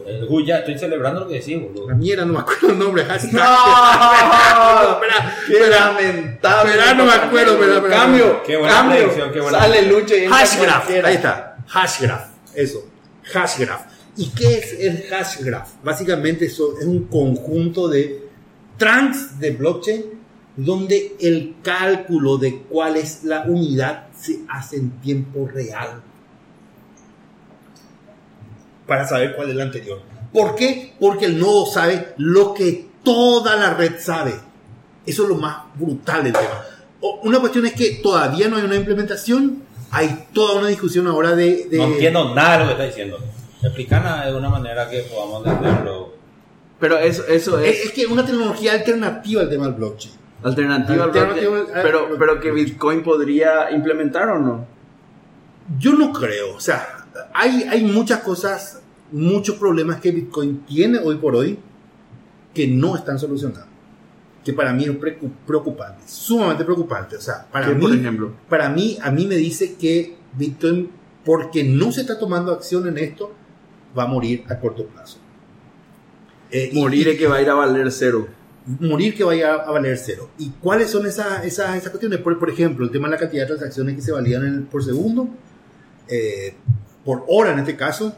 El Huya, estoy celebrando lo que decís, boludo. La mierda, no me acuerdo el nombre. Hash. ¡No! Espera, ¡Qué lamentable! Espera, no me acuerdo, espera, espera. Cambio, Qué buena cambio. predicción, qué buena. Sale Lucho y Hashgraph, ahí está. Hashgraph, eso. Hashgraph. ¿Y qué es el hashgraph? Básicamente eso es un conjunto de trunks de blockchain donde el cálculo de cuál es la unidad se hace en tiempo real para saber cuál es la anterior. ¿Por qué? Porque el nodo sabe lo que toda la red sabe. Eso es lo más brutal del tema. Una cuestión es que todavía no hay una implementación. Hay toda una discusión ahora de... de- No entiendo nada de lo que está diciendo. Explícanos de una manera que podamos entenderlo. Pero eso, eso Es, es es que una tecnología alternativa al tema del blockchain. Alternativa al Alternativa blockchain, al- pero, pero que Bitcoin podría implementar o no. Yo no creo. O sea, hay, hay muchas cosas, muchos problemas que Bitcoin tiene hoy por hoy que no están solucionados. Que para mí es preocu- preocupante, sumamente preocupante. O sea, para ¿Qué, mí, por ejemplo? para mí, a mí me dice que Bitcoin, porque no se está tomando acción en esto, va a morir a corto plazo. Eh, Morir y- es que va a ir a valer cero. Morir que vaya a valer cero. ¿Y cuáles son esas, esas, esas cuestiones? Por, por ejemplo, el tema de la cantidad de transacciones que se valían en- por segundo, eh, por hora en este caso,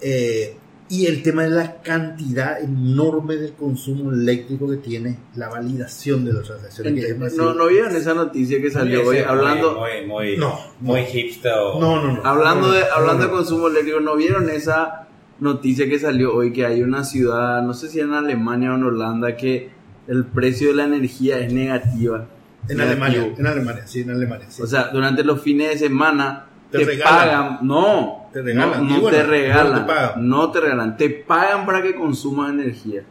eh, y el tema de la cantidad enorme del consumo eléctrico que tiene la validación de las transacciones. que. No, no vieron esa noticia que salió hoy hablando, Muy, muy, No, muy hipster. o- no, no, no. hablando No, hablando no, de consumo eléctrico, ¿no vieron esa noticia que salió hoy que hay una ciudad, no sé si en Alemania o en Holanda, que el precio de la energía es negativa? En Negativo. Alemania, en Alemania, sí, en Alemania. sí. O sea, durante los fines de semana Te te, regalan. pagan, no, Te regalan, no, y no bueno, te regalan, no te pagan. no te regalan, te pagan para que consumas energía.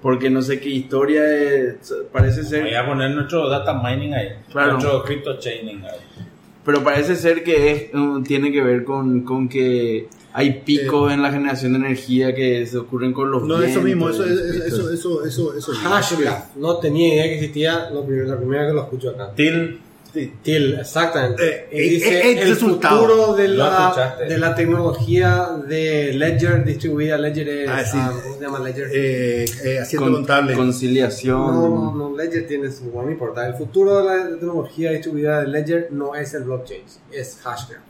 Porque no sé qué historia es, parece ser, Voy a poner nuestro data mining ahí. Claro. Nuestro crypto chaining ahí. Pero parece ser que es, uh, tiene que ver con, con que hay picos en la generación de energía que se ocurren con los No, eso mismo, eso, eso, eso, eso, eso, eso, Hashgraph. No tenía idea que existía. Lo primero, la primera que lo escucho acá. Till, TIL, exactamente. Eh, eh, dice eh, el el resultado. futuro de la, de la tecnología de Ledger distribuida. Ledger es, Ah, sí. ah, ¿cómo se llama Ledger? Eh, eh, haciendo con- contable. conciliación. no, no, no, Ledger tiene su, no me importa. El futuro de la tecnología distribuida de Ledger no es el blockchain, es Hashgraph.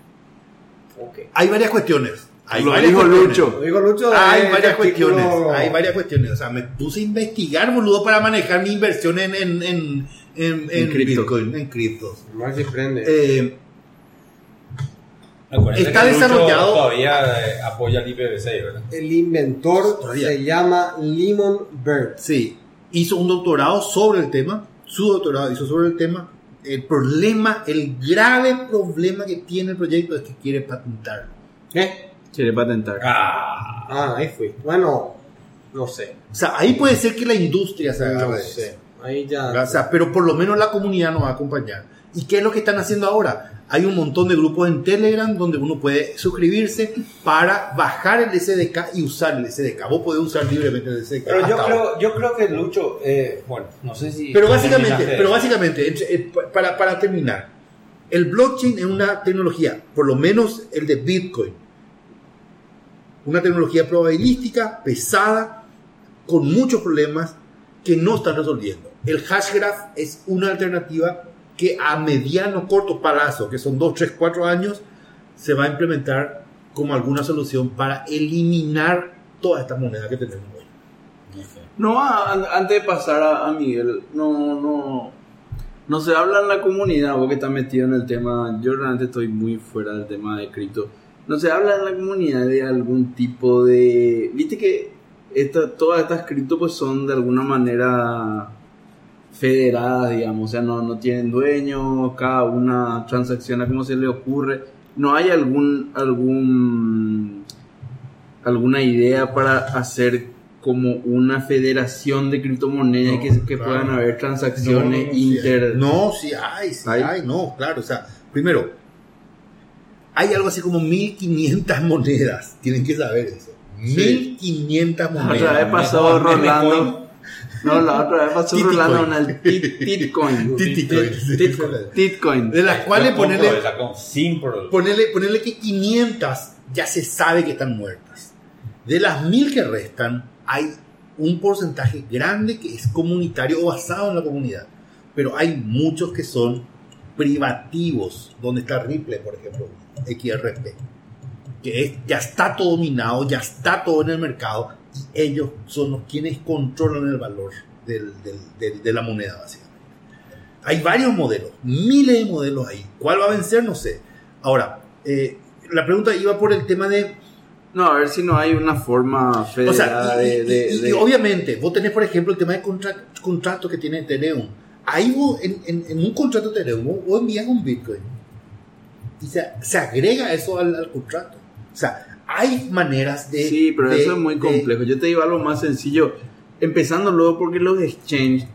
Ok. Hay varias cuestiones. Hay Lo varias dijo cuestiones. Lucho. Lo digo Lucho. Hay de varias cuestiones, hay varias cuestiones. O sea, me puse a investigar, boludo, para manejar mi inversión en, en, en, en, en cripto. Bitcoin, en prende. Eh, Está desarrollado- Todavía eh, apoya el IPv6, ¿verdad? el inventor Todavía. se llama Lemon Bird. sí, hizo un doctorado sobre el tema, su doctorado hizo sobre el tema. El problema, el grave problema que tiene el proyecto es que quiere patentarlo. ¿Qué? Quiere patentar. Ah, Ah, ahí fui. Bueno, no sé. O sea, ahí puede ser que la industria se agarre No sé. Ahí ya. O sea, pero por lo menos la comunidad nos va a acompañar. ¿Y qué es lo que están haciendo ahora? Hay un montón de grupos en Telegram donde uno puede suscribirse para bajar el SDK y usar el SDK. Vos podés usar libremente el SDK. Pero yo creo, ahora. yo creo que Lucho, eh, bueno, no sé si... Pero básicamente, pero básicamente, eh, pa- para, para terminar, el blockchain es una tecnología, por lo menos el de Bitcoin, una tecnología probabilística, pesada, con muchos problemas que no están resolviendo. El hashgraph es una alternativa que a mediano, corto plazo, que son 2, 3, 4 años, se va a implementar como alguna solución para eliminar toda esta moneda que tenemos hoy. No, antes de pasar a, a Miguel, no, no, no se habla en la comunidad, vos que estás metido en el tema, yo realmente estoy muy fuera del tema de cripto, no se habla en la comunidad de algún tipo de, viste que esta, todas estas cripto pues son de alguna manera federadas, digamos, o sea, no, no tienen dueño, cada una transacciona como se le ocurre, no hay algún, algún alguna idea para hacer como una federación de criptomonedas y que, que claro. puedan haber transacciones No, no, inter... No, sí hay, sí ¿Hay? hay, no, claro. O sea, primero, hay algo así como 1500 monedas. Tienen que saber eso. 1500 La otra vez monedas. Meme coin. Rolando... No, la otra vez pasó. Rolando tit- Titcoin. Titcoin. De las cuales ponerle, ponerle, ponerle que 500 ya se sabe que están muertas. De las 1000 que restan, hay un porcentaje grande que es comunitario o basado en la comunidad. Pero hay muchos que son privativos, donde está Ripple, por ejemplo, XRP, que es- ya está todo dominado, ya está todo en el mercado, ellos son los quienes controlan el valor del- del- del- de la moneda, básicamente. Hay varios modelos, miles de modelos ahí. ¿Cuál va a vencer? No sé. Ahora, eh, la pregunta iba por el tema de No, a ver si no hay una forma o federada sea, y, de, y- de- y- y de- obviamente, vos tenés, por ejemplo, el tema de contra- contrato que tiene Ethereum. Ahí vos, en, en- en un contrato de Ethereum, vos, vos envías un Bitcoin y se, se agrega eso al, al contrato. O sea, hay maneras de... Sí, pero de- eso es muy de- complejo. Yo te digo algo más sencillo. Empezando luego porque los exchanges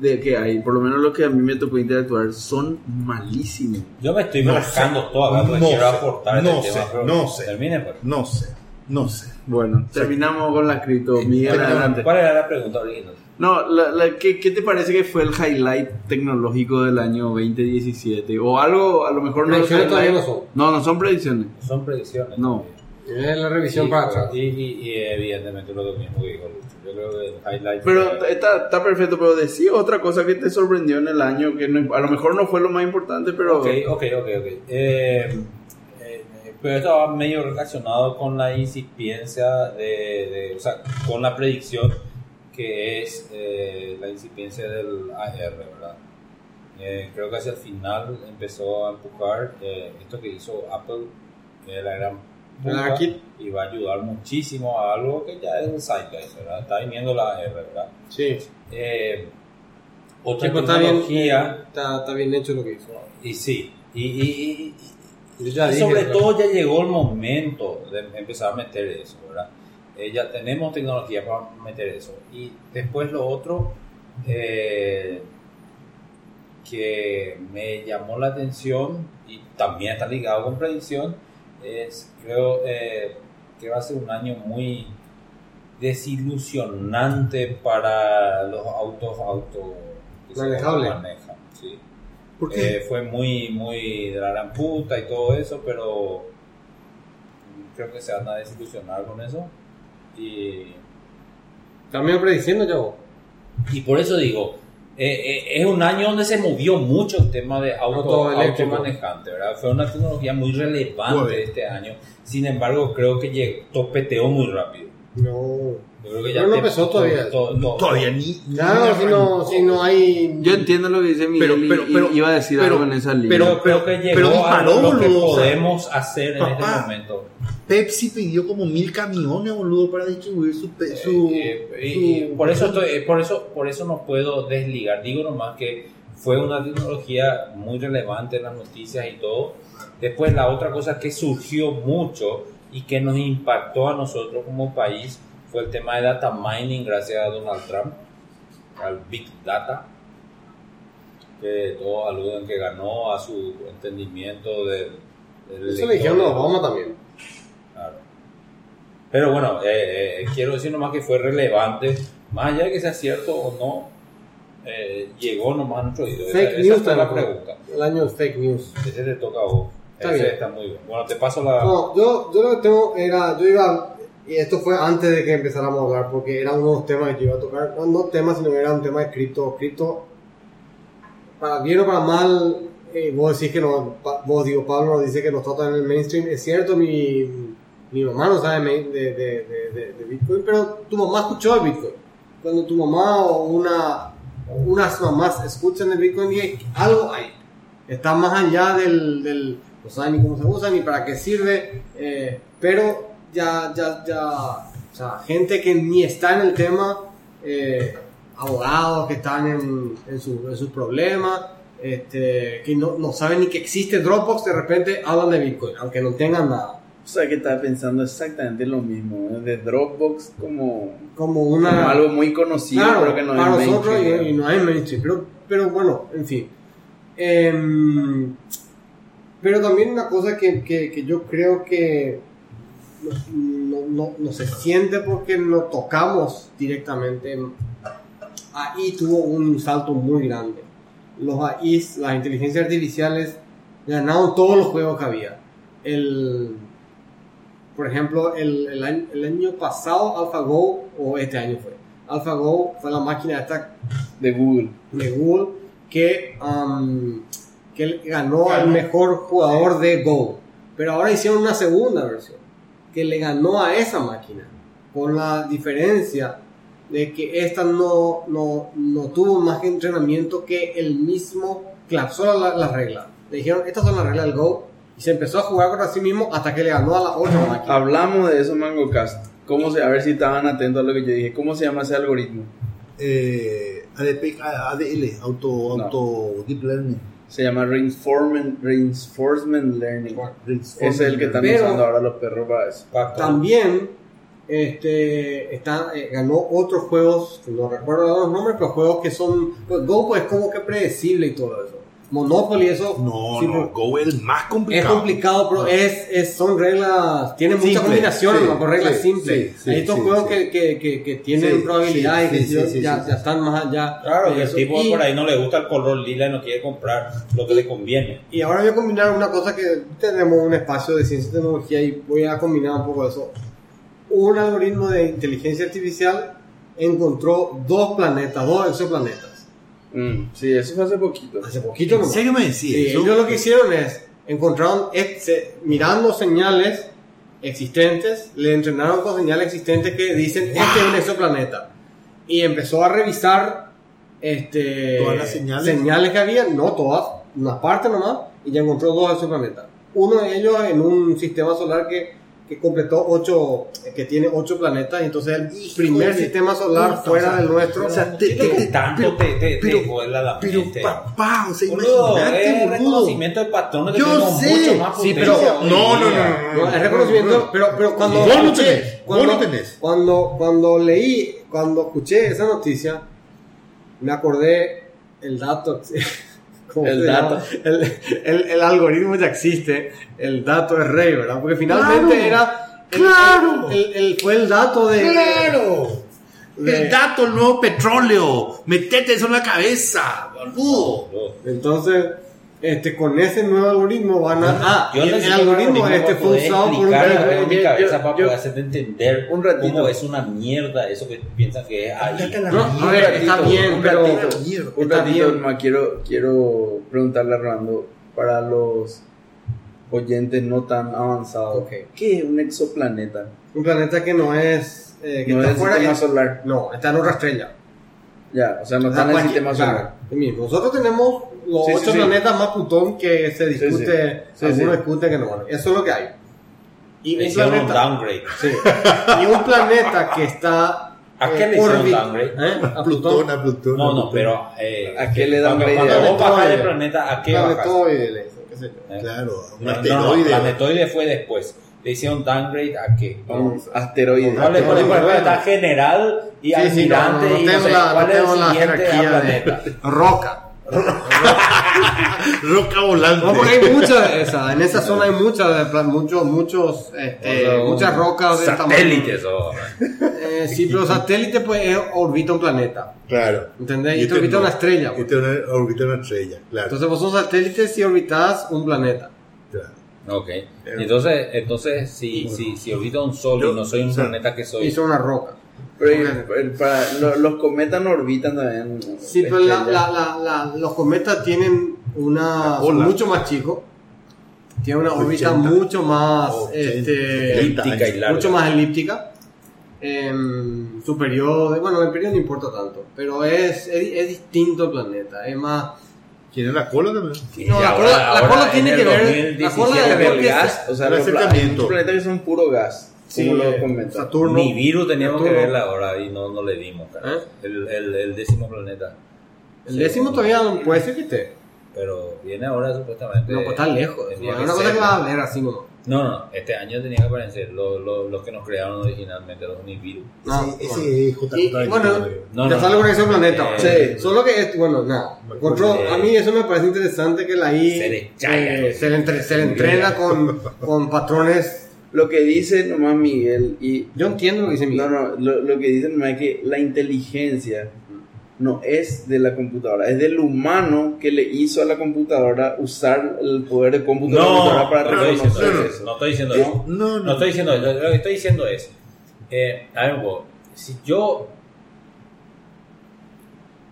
de que hay, por lo menos los que a mí me tocó interactuar, son malísimos. Yo me estoy No rascando sé. todo acá No quiero sé. aportar No este sé, tema. no sé. Termine, pues. No sé, no sé. Bueno, terminamos con la cripto. Adelante. ¿Cuál era la pregunta original? No, la, la- ¿qué, qué te parece que fue el highlight tecnológico del año 2017? O algo, a lo mejor no es Predicciones todavía no son. No, no son predicciones. Son predicciones. No. Es la revisión para atrás. Y, y, y evidentemente lo mismo que dijo Lucho. Yo creo que el highlight. Pero fue- está, está perfecto, pero decí otra cosa que te sorprendió en el año, que no- a lo mejor no fue lo más importante, pero... Ok, ok, ok, ok. Eh, eh, pero esto va medio relacionado con la incipiencia de, de- o sea, con la predicción que es eh, la incipiencia del AR, ¿verdad? Eh, creo que hacia el final empezó a empujar eh, esto que hizo Apple, que es la gran Y va a ayudar muchísimo a algo que ya es el zeitgeist, ¿verdad? Está viniendo la AR, ¿verdad? Sí. Eh, otra Sí, pues está bien, tecnología, está, está bien hecho lo que hizo. y sí, y, y- y- y- dije, sobre ¿verdad? todo ya llegó el momento de empezar a meter eso, ¿verdad? Eh, ya tenemos tecnología para meter eso. Y después lo otro eh, que me llamó la atención y también está ligado con predicción es, creo eh, que va a ser un año muy desilusionante para los autos auto que se Manejable. manejan, ¿sí? ¿Por qué? Eh, fue muy, muy de la gran puta y todo eso, pero creo que se van a desilusionar con eso. Y, También prediciendo vos. y por eso digo, eh, eh, es un año donde se movió mucho el tema de auto, Auto manejante, ¿verdad? Fue una tecnología muy relevante este año. Sin embargo, creo que llegó, topeteó muy rápido. No. Yo creo que Pero no te- empezó todavía. to- to- Todavía ni... Claro, ni si no, si no hay. Yo entiendo lo que dice Miguel Pero- pero- pero- y iba a decir pero- algo en esa línea. pero- Pero creo que llegó pero a disparó, lo que boludo, o sea, podemos hacer en este papá. momento. Pepsi pidió como mil camiones, boludo, para distribuir su... su, Eh, eh, su- por eso estoy- eh, por eso por eso no puedo desligar. Digo nomás que fue una tecnología muy relevante en las noticias y todo. Después la otra cosa que surgió mucho y que nos impactó a nosotros como país fue el tema de data mining gracias a Donald Trump al big data que todos aluden que ganó a su entendimiento del... del Eso le dijeron a Obama también. Pero bueno, eh, eh, quiero decir nomás que fue relevante, más allá de que sea cierto o no, eh, llegó nomás a nuestro. Esa- Fake esa news fue la pregunta. El año del fake news. Ese te toca a vos. Está Ese bien. está muy bien. Bueno, te paso la... No, yo, yo lo que tengo era, yo iba, y esto fue antes de que empezáramos a hablar, porque era uno de los temas que yo iba a tocar, no, no temas, sino que era un tema de cripto, cripto, para bien o para mal, eh, vos decís que no, pa- vos digo, Pablo nos dice que nos tratan en el mainstream, es cierto, mi, mi mamá no sabe de, de, de, de- de Bitcoin, pero tu mamá escuchó el Bitcoin. Cuando tu mamá o una, unas mamás escuchan el Bitcoin, y algo hay está más allá del, del no saben ni cómo se usa ni para qué sirve eh, pero ya ya ya o sea gente que ni está en el tema eh, abogados que están en, en, su- sus problemas este, que no, no saben ni que existe Dropbox de repente hablan de Bitcoin aunque no tengan nada O sea, que estaba pensando exactamente lo mismo. ¿eh? De Dropbox como, como como una algo muy conocido, Claro, pero que no para es nosotros y, mainstream. y no es mainstream, pero, pero bueno, en fin. Em, pero también una cosa que, que, que yo creo que no, no, no- se siente porque no tocamos directamente. AI tuvo un salto muy grande. Los AIs, las inteligencias artificiales, ganaron todos los juegos que había. El, por ejemplo, el, el año, el año pasado AlphaGo, o este año fue, AlphaGo fue la máquina esta De Google. de Google que, um, que ganó al mejor jugador de Go. Pero ahora hicieron una segunda versión que le ganó a esa máquina. Con la diferencia de que esta no, no, no tuvo más entrenamiento que el mismo, colapsó las la reglas. Le dijeron, estas son las reglas del Go. Y se empezó a jugar contra sí mismo hasta que le ganó a la otra máquina. Hablamos de eso, MangoCast. ¿Cómo se, a ver si estaban atentos a lo que yo dije. ¿Cómo se llama ese algoritmo? Eh, ADP, ADL, auto, No. auto deep learning. Se llama Reinforcement, Reinforcement Learning. Ese es el que están Pero- usando ahora los perros para eso. También este, está, eh, ganó otros juegos, no recuerdo los nombres, pero juegos que son. Pues Go pues, es como que predecible y todo eso. Monopoly, eso. No, sí, no, Go es más Es complicado. complicado, pero es, es- son reglas. Tienen muchas combinaciones, sí, ¿no? con reglas sí, simples. sí, sí, Hay estos sí, juegos sí. Que, que, que, que tienen Sí, probabilidades sí, que sí, ya, sí, ya, sí, ya sí. están más allá. Claro, que el eso. tipo Y- por ahí no le gusta el color lila y no quiere comprar lo que le conviene. Y ahora voy a combinar una cosa que tenemos un espacio de ciencia y tecnología y voy a combinar un poco eso. Un algoritmo de inteligencia artificial encontró dos planetas, dos exoplanetas. Mm, sí, eso fue hace poquito. Hace poquito ¿En nomás. serio me decís Sí, ellos lo que hicieron es, encontraron, mirando señales existentes, le entrenaron con señales existentes que dicen, este es un exoplaneta. Y empezó a revisar este, Todas las señales. que había, no todas, una parte nomás, y ya encontró dos exoplanetas. Uno de ellos en un sistema solar que, que completó ocho, que tiene ocho planetas, y entonces el Hijo primer de sistema solar puta, fuera o sea, del nuestro. o sea, te- ¿Qué te- te- tanto pero- te, te, pero- te la Pero papá, o sea, Boludo, imagínate, es reconocimiento de patrones que Yo tenemos sé. mucho más Sí, pero- no, no, no, no, No, es reconocimiento, pero, pero cuando Vos no tenés, vos cuando, no tenés. Cuando, cuando leí, cuando escuché esa noticia, me acordé el dato. ¿cómo El dato. El, el- el algoritmo ya existe, el dato es rey, ¿verdad? Porque finalmente Claro, era. el- claro. el- el- fue el dato de. ¡Claro! de- El dato, el nuevo petróleo. Metete eso en la cabeza. Boludo. Entonces, este, con ese nuevo algoritmo van a. Ah, Yo el, el algoritmo este fue usado por un. en mi cabeza yo- para yo- poder hacerte entender un ratito. cómo es una mierda eso que piensan que es ahí. No, a ver, está bien, un pero. ratito. Mierda. Un ratito, quiero, quiero preguntarle a Rolando para los oyentes no tan avanzados. Ok. ¿Qué es un exoplaneta? Un planeta que no es. eh, que No está es fuera. sistema solar. No, está en otra estrella. Ya, o sea, no sea, está en el sistema solar. mismo. Nosotros tenemos los Sí, ocho sí. planetas más Plutón que se discute, Sí, sí. algunos Sí, discuten que no. Bueno, eso es lo que hay. Y un hicieron un planeta, downgrade. sí. y un planeta que está ¿A qué eh, le hicieron downgrade? ¿eh? A Plutón, Plutón. a Plutón. No, no, pero. Eh, ¿A qué le dan grade? cuando vos bajás de planeta, ¿a qué bajas? Planetoide, qué sé yo. Eh, Claro, un No, no, asteroide. planetoide fue después. Le hicieron downgrade a qué? Un asteroide. No le ponen por ejemplo, bueno. está general y Sí, sí, no, almirante no, no y no sé cuál es el tengo la siguiente a jerarquía de- planeta. Roca. Roca volante. No, porque hay muchas, esa, en esa zona hay muchas, de plan, muchos, muchos, este, O sea, muchas rocas de Satélites o... Eh, sí, pero satélite pues es- orbita un planeta. Claro. ¿Entendés? Y te orbita una estrella, pues. Y te orbita una estrella, claro. Entonces vos sos satélite si orbitas un planeta. claro. Ok. Entonces, entonces si, si, si orbita un sol y no soy un o sea, planeta que soy... Y son una roca. Pero el- para- lo- los cometas no orbitan también. Sí, pero la- estrellas. la- la- la- los cometas tienen una. son mucho más chico. Tienen una órbita 80. mucho más. 80. Este, elíptica y larga. mucho más elíptica. em, su periodo. Bueno, el periodo no importa tanto. Pero es, es, es distinto el planeta. Es más. Tiene la cola también. No, la ahora- cola, la cola en tiene el que ver. La 2017 cola porque gas, o sea, el los hay planetas que son puro gas. Sí, como eh. Saturno. Nibiru teníamos que Saturno. verla ahora y no, no le dimos, cara. ¿Eh? El, el, el décimo planeta. El décimo todavía puede ser que esté. Pero viene ahora supuestamente. No, pues está lejos. Es que una cosa ser. que va a ver así nomás. No, no, este año tenía que aparecer los los los que nos crearon originalmente, los Nibiru. No, Sí, bueno. es JJ. Y, bueno, No, ya no, sale no. con ese planeta. Eh, sí. Solo que, es- bueno, nada. Otro, Eh, a mí eso me parece interesante que la I Se le eh, se, le entre- se le entrena con, con patrones. Lo que dice nomás Miguel y Yo entiendo lo que dice mi No, no, lo, lo que dicen nomás es que la inteligencia no es de la computadora, es del humano que le hizo a la computadora usar el poder de cómputo de la No, computadora para no estoy diciendo reconocer eso. eso. No estoy diciendo ¿No? eso. No, No no. estoy diciendo eso. Lo que estoy diciendo es. Eh, a ver, si yo.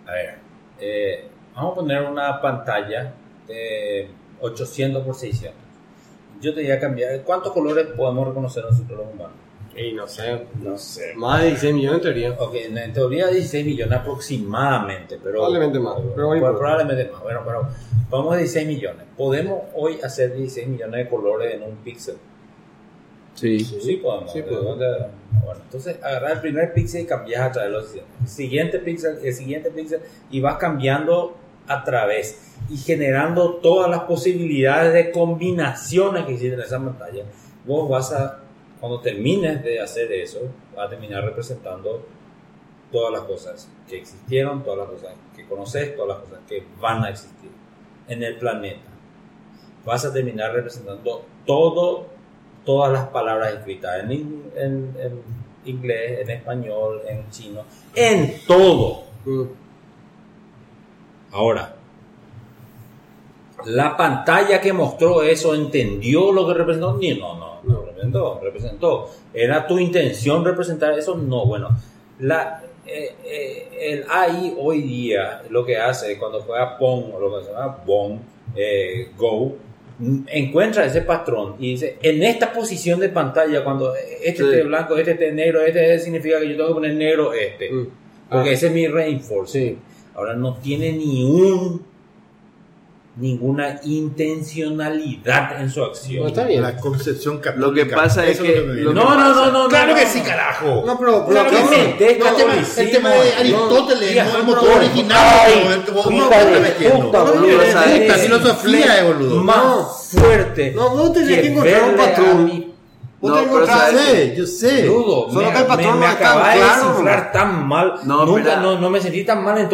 A ver. eh, vamos a poner una pantalla de 800 por 600. Yo te voy a cambiar. ¿Cuántos colores podemos reconocer nosotros los humanos? Y no sé, No sé. más de 16 millones en teoría. Ok, en, teoría 16 millones aproximadamente, pero... Probablemente más, pero probablemente más. Bueno, pero vamos a 16 millones. ¿Podemos hoy hacer 16 millones de colores en un píxel? Sí. Sí, podemos. Sí, ¿De podemos. Bueno, entonces agarrar el primer píxel y cambias a través de los siguiente píxel, el siguiente píxel y vas cambiando a través y generando todas las posibilidades de combinaciones que existen en esa pantalla. Vos vas a, cuando termines de hacer eso, vas a terminar representando todas las cosas que existieron, todas las cosas que conoces, todas las cosas que van a existir en el planeta. Vas a terminar representando todo, todas las palabras escritas en, in- en- en inglés, en español, en chino, en todo. Ahora, la pantalla que mostró eso entendió lo que representó. Ni- No, no, no representó, representó. ¿Era tu intención representar eso? No, bueno. La, eh, eh, el AI hoy día lo que hace cuando juega Pong o lo que se llama Bong, eh, Go, encuentra ese patrón y dice, en esta posición de pantalla, cuando este Sí. esté blanco, este esté negro, este significa que yo tengo que poner negro este. Mm. Porque Ah. ese es mi reinforcement. Ahora no tiene ni un ninguna intencionalidad en su No, acción. está bien. La concepción católica. Lo que pasa es que- que No, no, no, no, Claro no, que no. sí, carajo. No, pero, pero Claro que sí. no, el, tema, el tema de Aristóteles, no el no, motor no, original. no, No, no, no, filosofía es boludo. Más fuerte. No, vos tenés que encontrar un patrón. No, pero sé, yo sé. Rudo, Solo me, que el patrón me, me acaba de claro, descifrar tan mal. No, Nunca, no, no me sentí tan mal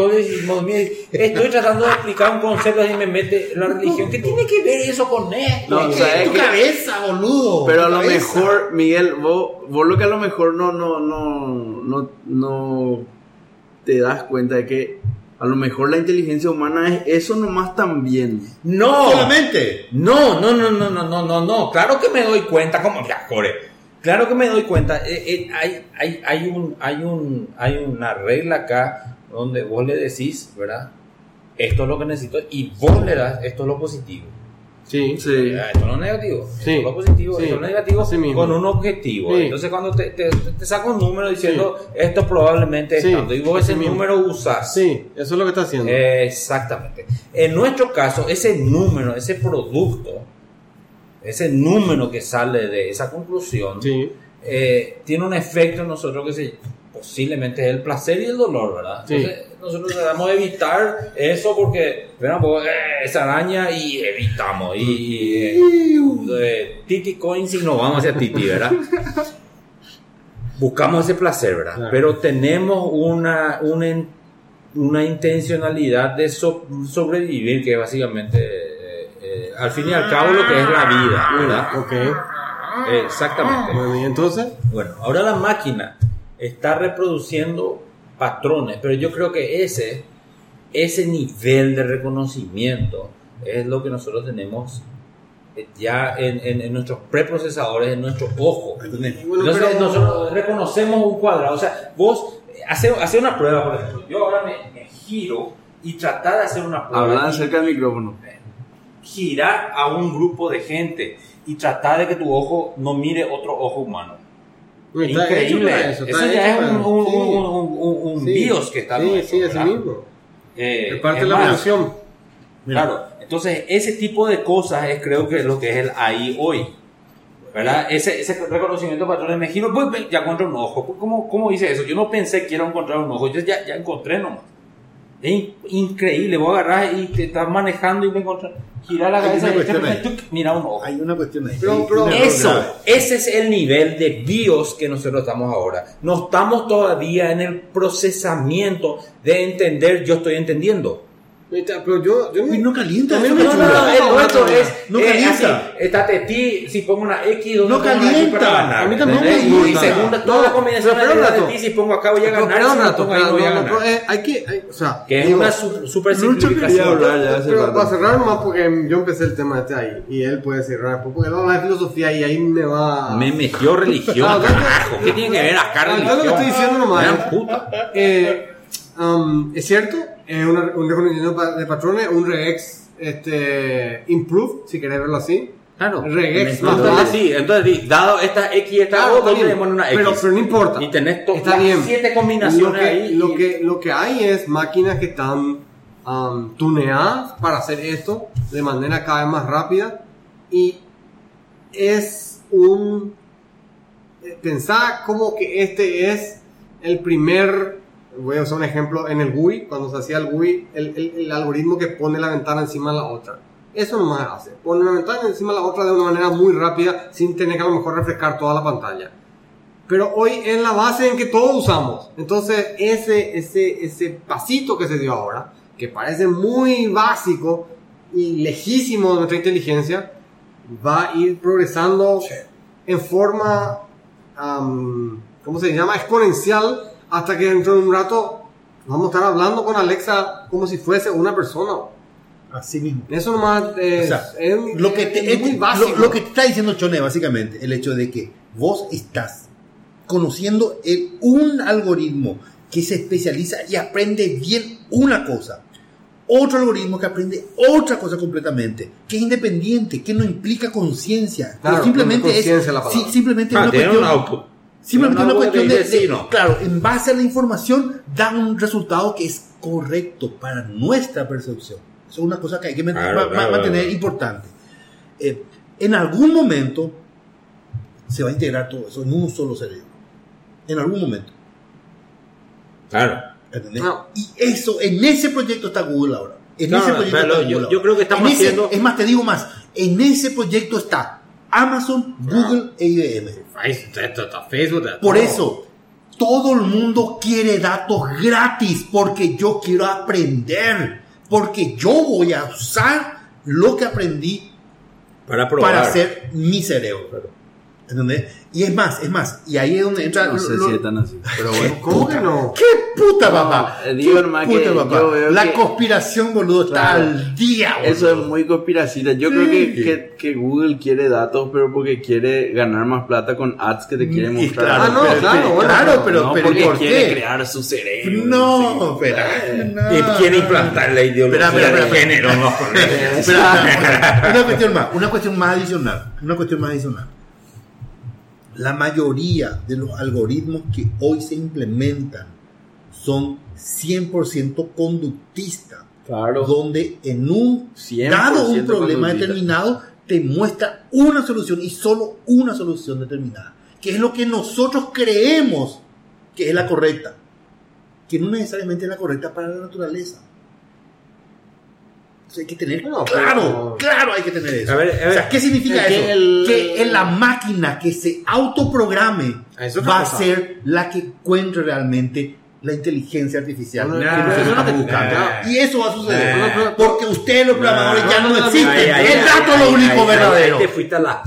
mo- mire, Estoy tratando de explicar un concepto y me mete la religión. ¿Qué tiene que ver eso con esto? No, o sea, es tu que- cabeza, boludo. Pero a lo cabeza. mejor, Miguel, vos, vos lo que a lo mejor no, no, no, no, no te das cuenta de que a lo mejor la inteligencia humana es eso nomás también. No. Solamente. No, no, no, no, no, no, no, no. Claro que me doy cuenta, como ya, core. Claro que me doy cuenta. Eh, eh, hay, hay, hay, un, hay, un, hay una regla acá donde vos le decís, ¿verdad? Esto es lo que necesito y vos le das, esto es lo positivo. Sí. Sí. Esto no es negativo, Sí. esto es lo positivo, Sí. esto es lo negativo Así mismo. con un objetivo. Entonces cuando te, te, te saca un número diciendo esto probablemente es tanto y vos Así ese mismo. número usas. Sí, eso es lo que está haciendo. Exactamente. En nuestro caso, ese número, ese producto, ese número que sale de esa conclusión, eh, tiene un efecto en nosotros que se, posiblemente es el placer y el dolor, ¿verdad? Sí. Entonces, nosotros tratamos de evitar eso porque, bueno, pues, eh, esa araña y evitamos. Y, eh, eh, Titi Coins y nos vamos hacia Titi, ¿verdad? Buscamos ese placer, ¿verdad? Claro. Pero tenemos una, una intencionalidad de so- sobrevivir, que es básicamente, eh, al fin y al cabo, lo que es la vida, ¿verdad? Ok. Exactamente. Bueno, entonces, Bueno, ahora la máquina está reproduciendo patrones, pero yo creo que ese, ese nivel de reconocimiento es lo que nosotros tenemos eh, ya en, en- en nuestros preprocesadores, en nuestro ojo. Bueno, Entonces pero- nosotros reconocemos un cuadrado. O sea, vos hace, hace una prueba, por ejemplo. Yo ahora me, me giro y tratar de hacer una prueba. Hablan y cerca del micrófono. girar a un grupo de gente y tratar de que tu ojo no mire otro ojo humano. Está hecho Increíble. para Eso, está ya hecho es un, para- un. BIOS que está Sí, sí, así ¿verdad? mismo. Eh, Es parte es de la evolución. Claro, entonces ese tipo de cosas es creo que lo que es el AI hoy. ¿Verdad? Ese, ese reconocimiento de patrones me giro, pues ya encontré un ojo. ¿Cómo, ¿Cómo hice eso? Yo no pensé que iba a encontrar un ojo, yo ya, ya encontré nomás. Es in- increíble, vos agarrás y te estás manejando y me encontrás. Girar la Hay cabeza una y cuestión ahí. tuc, mira un ojo. Hay una cuestión ahí. Pero- pero- Eso, grave. ese es el nivel de BIOS que nosotros estamos ahora. No estamos todavía en el procesamiento de entender, yo estoy entendiendo. Pero yo, yo Uy, no calienta. A mí eso me me No, chula. no, chula. no, el nuestro es, No es calienta. así, está Tetí, si pongo una X, ¿dónde No calienta. A mí también me ¿entendés? Y gusta. segunda, No, toda la combinación pero de. Tetí, si pongo acá voy a Pero ganar, no rato, no no, no, eh, hay que, o sea, Que es una su- super simplificación. Pero para cerrar nomás, porque yo empecé el tema este ahí, y él puede cerrar porque él va a filosofía y ahí me va... Me metió religión, Ah, carajo. ¿Qué tiene que ver acá Ah, religión? yo lo que estoy diciendo nomás es- puta. Eh, um, es cierto, es una- un reconocimiento de patrones, un regex este, improved, si querés verlo así. Claro. Regex más Entonces, sí, entonces dado esta X y esta O, está ¿dónde bien. le ponen una X? Pero, pero no importa. Y tenés to- Está las bien. siete Lo combinaciones que, ahí. lo, y- que, lo que hay es máquinas que están um, tuneadas para hacer esto de manera cada vez más rápida y es un... eh, Pensar como que este es el primer... Voy a usar un ejemplo en el GUI, cuando se hacía el GUI, el, el- el algoritmo que pone la ventana encima de la otra. Eso nomás hace. Pone una ventana encima de la otra de una manera muy rápida sin tener que a lo mejor refrescar toda la pantalla pero hoy es la base en que todos usamos. Entonces, ese, ese, ese pasito que se dio ahora, que parece muy básico y lejísimo de nuestra inteligencia, va a ir progresando en forma, am, ¿cómo se llama? Exponencial, hasta que dentro de un rato vamos a estar hablando con Alexa como si fuese una persona. Así mismo. Eso nomás es, O sea, es- lo que te, es muy básico. lo, lo que te está diciendo Chone básicamente el hecho de que vos estás conociendo el- un algoritmo que se especializa y aprende bien una cosa otro algoritmo que aprende otra cosa completamente que es independiente que no implica conciencia Claro, simplemente no es la sí, simplemente Ah, es una tiene un Simplemente una cuestión de, de-. Claro, en base a la información da un resultado que es correcto para nuestra percepción. Eso es una cosa que hay que man- Claro, ma- claro, mantener claro. importante. Eh, en algún momento se va a integrar todo eso en un solo cerebro. En algún momento. Claro. ¿entendés? No. Y eso, en ese proyecto está Google ahora. En No, ese no, proyecto está yo- Google yo ahora. creo que estamos ese- haciendo- Es más, te digo más. En ese proyecto está Amazon, Google e IBM. Facebook, Por eso, todo el mundo quiere datos gratis porque yo quiero aprender, porque yo voy a usar lo que aprendí Para probar. para hacer mi cerebro. ¿Entendés? Y es más, es más, y ahí es donde entra... No sé lo- si es tan así. Pero bueno. ¿Cómo que no? ¡Qué puta, papá! eh, digo ¡Qué puta, que papá! yo veo La que- conspiración, boludo, está Claro. al día, boludo. Eso es muy conspiracita. Yo Sí. creo que, que, que Google quiere datos, pero porque quiere ganar más plata con ads que te quiere mostrar. claro, Ah, no, pero- claro, pero- bueno, claro, pero pero, no pero porque ¿por quiere qué? crear su cerebro. No, espera. no. Y quiere implantar la ideología Espera, espera, de espera. género en los colegios. Una cuestión más, una cuestión más adicional, una cuestión más adicional. La mayoría de los algoritmos que hoy se implementan son 100% conductistas, Claro. donde en un 100% dado un problema conductista. determinado te muestra una solución y solo una solución determinada, que es lo que nosotros creemos que es la correcta, que no necesariamente es la correcta para la naturaleza. Entonces hay que tener No, claro, pero- claro hay que tener eso. A ver, a ver. o sea, ¿qué significa Que eso? el- Que en la máquina que se autoprograme va a ser la que encuentre realmente la inteligencia artificial. No, no. Y eso va a suceder. Porque ustedes, los programadores, ya no, existen. El dato es lo único verdadero. te fuiste a la...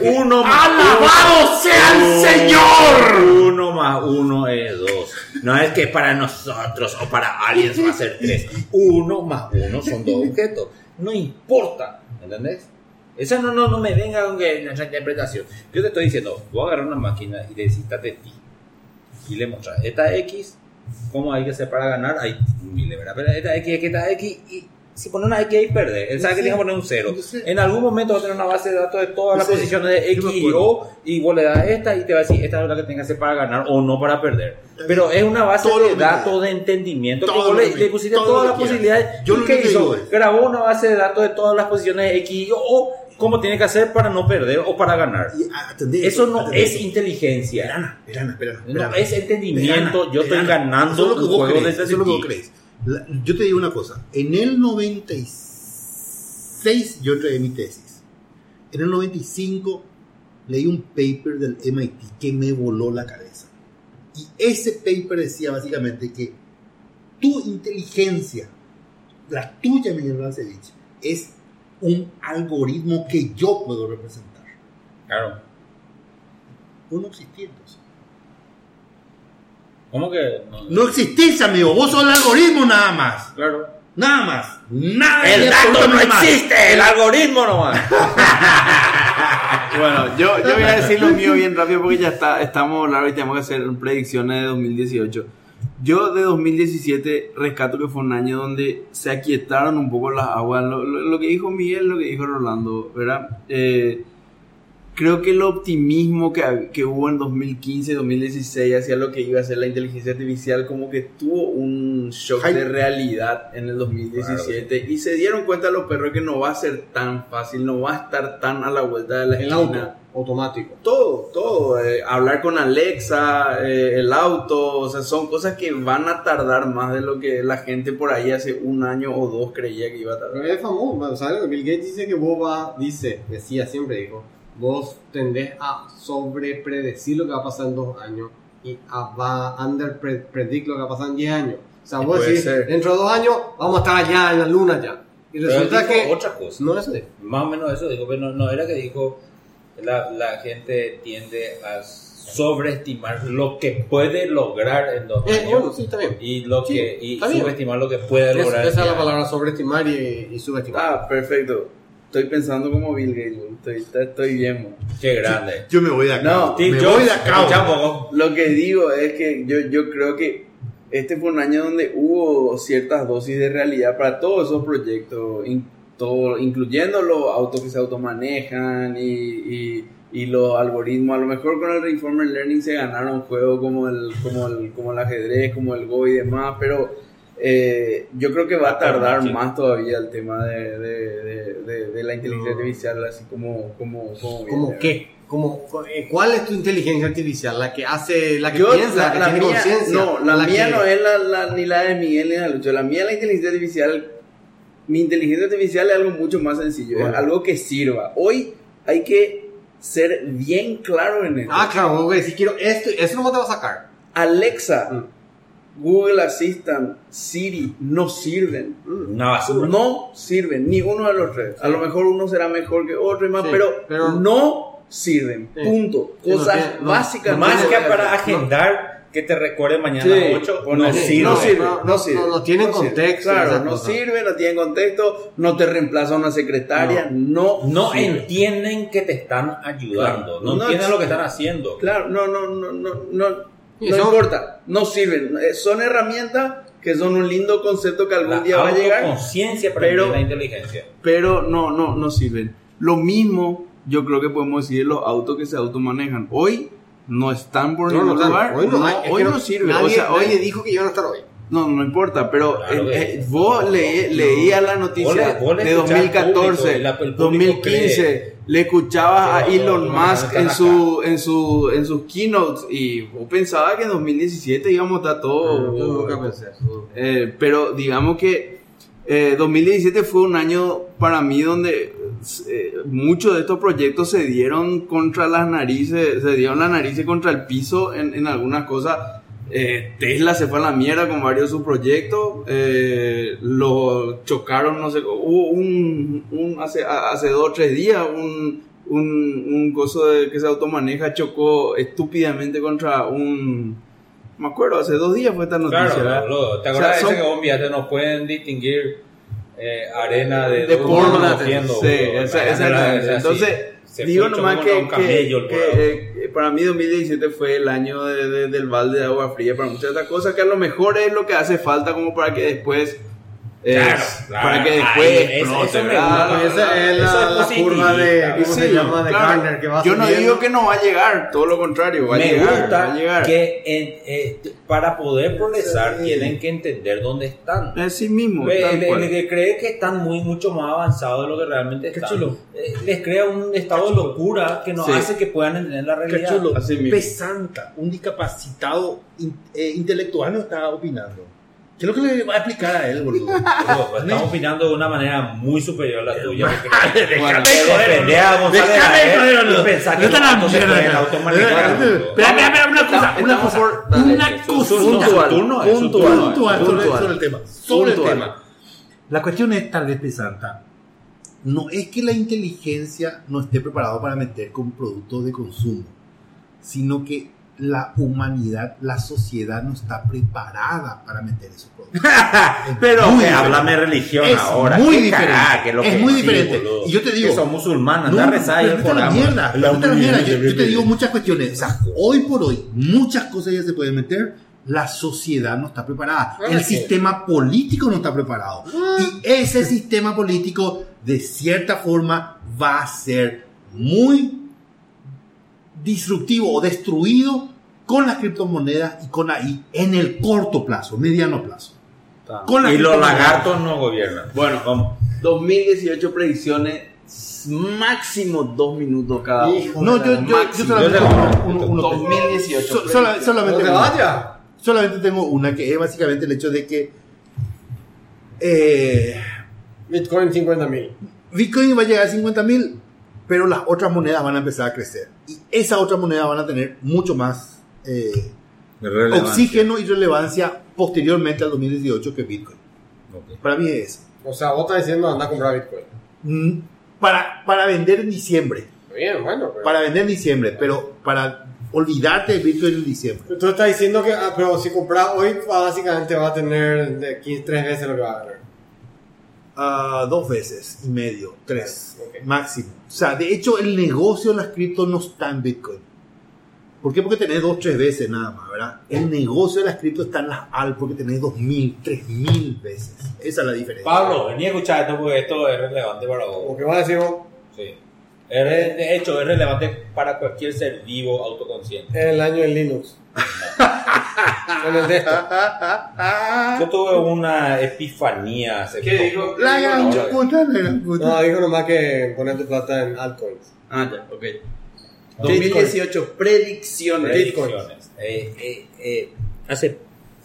Uno más ¡Alabado sea el Señor! Uno más uno es dos. No es que para nosotros o para aliens va a ser tres. Uno más uno son dos objetos. No importa. ¿Entendés? Eso no, no, no me venga con nuestra interpretación. Yo te estoy diciendo, voy a agarrar una máquina y le citas de ti. Y le mostras esta X, cómo hay que hacer para ganar. Hay miles, ¿verdad? Pero esta X, que esta X, y si pone una X ahí pierde. Él sabe que Sí. tiene que poner un cero. Sé. En algún momento va a tener una base de datos de todas las sé. posiciones de X y. O y vos le das esta y te va a decir esta es la que tengas que hacer para ganar o no para perder. Pero es una base Todo de que datos de entendimiento que Todo vos le, que le pusiste todo todas las que posibilidades. Yo ¿Y lo qué que hizo? Grabó una base de datos de todas las posiciones de X y o cómo tiene que hacer para no perder o para ganar. Y atendé Eso no atendé es inteligencia. Verana, verana, verana, No, verana. es entendimiento. Yo estoy ganando Eso es lo que un juego crees, de eso es lo que vos crees. La- yo te digo una cosa. En el 96 yo traí mi tesis. En el 95 leí un paper del MIT que me voló la cabeza. Y ese paper decía básicamente que tu inteligencia, la tuya, Miguel Balcevich, es un algoritmo que yo puedo representar. Claro. Vos no existís entonces. ¿Cómo que? No, No existís, amigo. Vos sos el algoritmo nada más. Claro. Nada más. Nada El dato no más. existe, el algoritmo nomás. Bueno, yo, yo voy a decir lo mío bien rápido porque ya está, estamos largos y tenemos que hacer predicciones de 2018. Yo de 2017 rescato que fue un año donde se aquietaron un poco las aguas. Lo, lo- lo que dijo Miguel, lo que dijo Rolando, ¿verdad? Eh, creo que el optimismo que, que hubo en 2015, 2016 hacia lo que iba a ser la inteligencia artificial, como que tuvo un shock Hype. de realidad en el 2017 y se dieron cuenta los perros que no va a ser tan fácil, no va a estar tan a la vuelta de la El esquina. auto, automático. Todo, todo. eh, hablar con Alexa, eh, el auto, o sea, son cosas que van a tardar más de lo que la gente por ahí hace un año o dos creía que iba a tardar. Pero es famoso, ¿sabes? Bill Gates dice que vos va, dice, decía siempre, dijo, vos tendés a sobrepredecir lo que va a pasar en dos años y a, va a underpredict lo que va a pasar en diez años. O sea, vos decís, ser. dentro de dos años vamos a estar allá en la luna ya. Y resulta que... otra cosa. No es de... Más o menos eso dijo, pero no, no era que dijo la, la gente tiende a sobreestimar lo que puede lograr en dos Eh, años bueno, sí, está bien. y lo Sí, que y está bien. subestimar lo que puede Es- lograr. esa es la palabra sobreestimar y, y subestimar. Ah, perfecto. Estoy pensando como Bill Gates, estoy, estoy, bien. años. Qué grande. Yo me voy de acá. No, me Jobs, voy de acá. Lo que digo es que yo, yo creo que este fue un año donde hubo ciertas dosis de realidad para todos esos proyectos, in- todo, incluyendo los autos que se automanejan y, y, y los algoritmos. A lo mejor con el Reinformer Learning se ganaron juegos como el, como el, como el ajedrez, como el Go y demás, pero eh, yo creo que va a tardar Sí. más todavía el tema de, de, de, de- de la inteligencia artificial, así como... como, como ¿Cómo qué? ¿Cómo, eh, ¿Cuál es tu inteligencia artificial? ¿La que hace, la que Yo, piensa, la, que tiene conciencia? no, la, La mía que- no es la, la- ni la de Miguel ni la de Lucho. La mía, la inteligencia artificial, mi inteligencia artificial es algo mucho más sencillo, Bueno. es algo que sirva. Hoy hay que ser bien claro en esto. Ah, claro, vos decís, quiero esto, eso no te va a sacar. Alexa, Mm. Google Assistant, Siri, no sirven. Una basura. No sirven, ni uno de los tres. A lo mejor uno será mejor que otro y más, Sí, pero, pero- no sirven. Sí. Punto. No Cosas no- básicas. Más no que voy a para agendar que te recuerde mañana Sí, a las 8, o no, no, sirve. no sirve, no, no- sirve. no- no tienen contexto Claro, no sirve, no tienen contexto, no te reemplaza una secretaria, no. No sirve. entienden que te están ayudando, Claro. no, No entienden lo que están haciendo. Claro, no, no, no, no, no. No importa, no sirven. Eh, Son herramientas que son un lindo concepto que algún La día va a llegar, autoconciencia para pero- la inteligencia. pero no, no, no sirven. Lo mismo yo creo que podemos decir de los autos que se automanejan. Hoy no están por ningún no, lugar. hoy no, No, hoy no sirve. Nadie, o sea, hoy, nadie dijo que iban a estar hoy. No, no importa, pero Claro eh, eh, vos le, leías la noticia Vos le- vos le de escuchás al 2014, público, y la- el público 2015, cree. le escuchabas a Elon no, no Musk en su, en su en sus keynotes y vos pensabas que en 2017 íbamos a estar todo Yo nunca pensé eso. eh, pero digamos que eh, 2017 fue un año para mí donde eh, muchos de estos proyectos se dieron contra las narices, se dieron las narices contra el piso en, en algunas cosas eh, Tesla se fue a la mierda con varios de sus proyectos. eh, lo chocaron, no sé, hubo un, un- hace, hace dos o tres días, un, un, un coso de, que se automaneja chocó estúpidamente contra un. Me acuerdo, hace dos días fue esta noticia. Claro, ¿verdad? ¿Te O acuerdas sea, de ese que vos enviaste? No pueden distinguir eh, arena de, de de Portland. cogiendo, Sí, boludo. esa- Era- exactamente. era así. Entonces, digo nomás que, camello el que- eh, para mí 2017 fue el año de- de- del balde de agua fría para muchas de estas cosas que a lo mejor es lo que hace falta como para que después Claro, claro. para que después ¿verdad? gusta. Esa es la, es curva de, ¿cómo Sí, se llama? De claro. Garner, que va Yo no digo que no va a llegar, todo lo contrario, va a me llegar, va gusta a llegar. que en- eh, para poder progresar tienen que entender dónde están. Así mismo, Eh, tal El, que cree que están muy mucho más avanzados de lo que realmente Qué están, chulo. eh, les crea un estado de locura que no Sí. hace que puedan entender la Qué realidad. chulo. Así mismo. Pesanta, un discapacitado in- eh, intelectual no está opinando. ¿Qué es lo que le va a explicar a él, boludo? Pues, estamos opinando de una manera muy superior a la tuya. Déjame joder, y boludo. pensás que boludo. Espera, espera, una cosa, una cosa, una cosa, puntual, puntual, sobre, el tema, sobre el tema. La cuestión es tal vez pesanta. No es que la inteligencia no esté preparada para meter con productos de consumo, sino que la humanidad, la sociedad no está preparada para meter esos productos. Pero Muy háblame religión Es ahora. muy diferente. cagada, que lo Es que- muy sí, diferente. boludo. Y yo te digo- Que son musulmanes, No, rezar y el Corán. Yo, yo te digo muchas cuestiones. O sea, hoy por hoy, muchas cosas ya se pueden meter. La sociedad no está preparada. El sistema político no está preparado. Y ese sistema político, de cierta forma, va a ser muy disruptivo o destruido con las criptomonedas y con ahí en el corto plazo, mediano plazo. Con Y los lagartos no gobiernan. Bueno, vamos. 2018 predicciones máximo dos minutos cada uno. No, yo, la yo, yo solamente tengo uno- uno- 2018. So- sola- solamente, ¿Dónde una. vaya? solamente tengo una que es básicamente el hecho de que eh, Bitcoin 50 mil. Bitcoin va a llegar a 50 mil, pero las otras monedas van a empezar a crecer. Y esas otras monedas van a tener mucho más eh, oxígeno y relevancia posteriormente al 2018 que Bitcoin. Para mí es eso. O sea, vos estás diciendo anda a comprar Bitcoin. Mm, Para, para vender en diciembre. Bien, bueno. Pero... Para vender en diciembre, pero para olvidarte de Bitcoin en diciembre. Tú estás diciendo que, ah, pero si compras hoy, básicamente va a tener de 15, tres veces lo que va a ganar. Ah, dos veces y medio, tres, máximo. O sea, de hecho, el negocio de las criptos no está en Bitcoin. ¿Por qué? Porque tenés dos, tres veces nada más, ¿verdad? El negocio de las criptos está en las AL porque tenés dos mil, tres mil veces. Esa es la diferencia. Pablo, vení a escuchar esto porque esto es relevante para vos. que vas a decir, vos, Sí. De hecho, es relevante para cualquier ser vivo autoconsciente. es el año del Linux. Con el de esto. Yo tuve una epifanía hace ¿Qué dijo? La gran puta, la gran puta. No, dijo nomás que poner tu plata en altcoins. Ah, ya, ok. 2018, predicciones. predicciones. Eh, eh, eh, hace,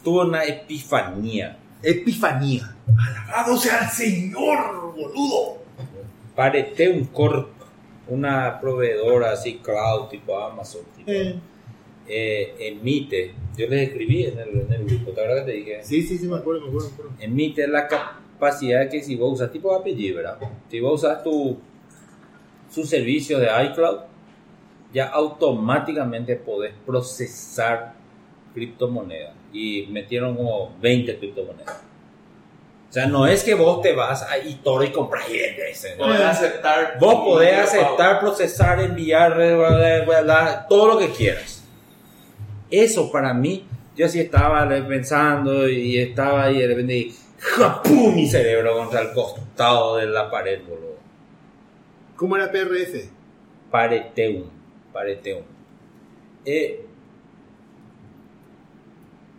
tuve una epifanía. Epifanía. Alabado sea el Señor, boludo. Parete un corp, una proveedora así cloud tipo Amazon, tipo, Eh, emite, yo les escribí en el, en el grupo, ¿te acuerdas que te dije? sí, sí, sí, me acuerdo, me acuerdo. Me acuerdo. Emite la capacidad que si vos usas tipo apellido, ¿verdad? Si vos usas tu, su servicio de iCloud, ya automáticamente podés procesar criptomonedas. Y metieron como 20 criptomonedas. O sea, no es que vos te vas a eToro y compras y vendes. ¿no? Podés aceptar. Vos podés aceptar, procesar, enviar, bla, bla, bla, bla, todo lo que quieras. Eso para mí, yo así estaba pensando y estaba ahí de repente y ¡japum! mi cerebro contra el costado de la pared, boludo. ¿Cómo era PRF? Pareteum, pareteum. Eh,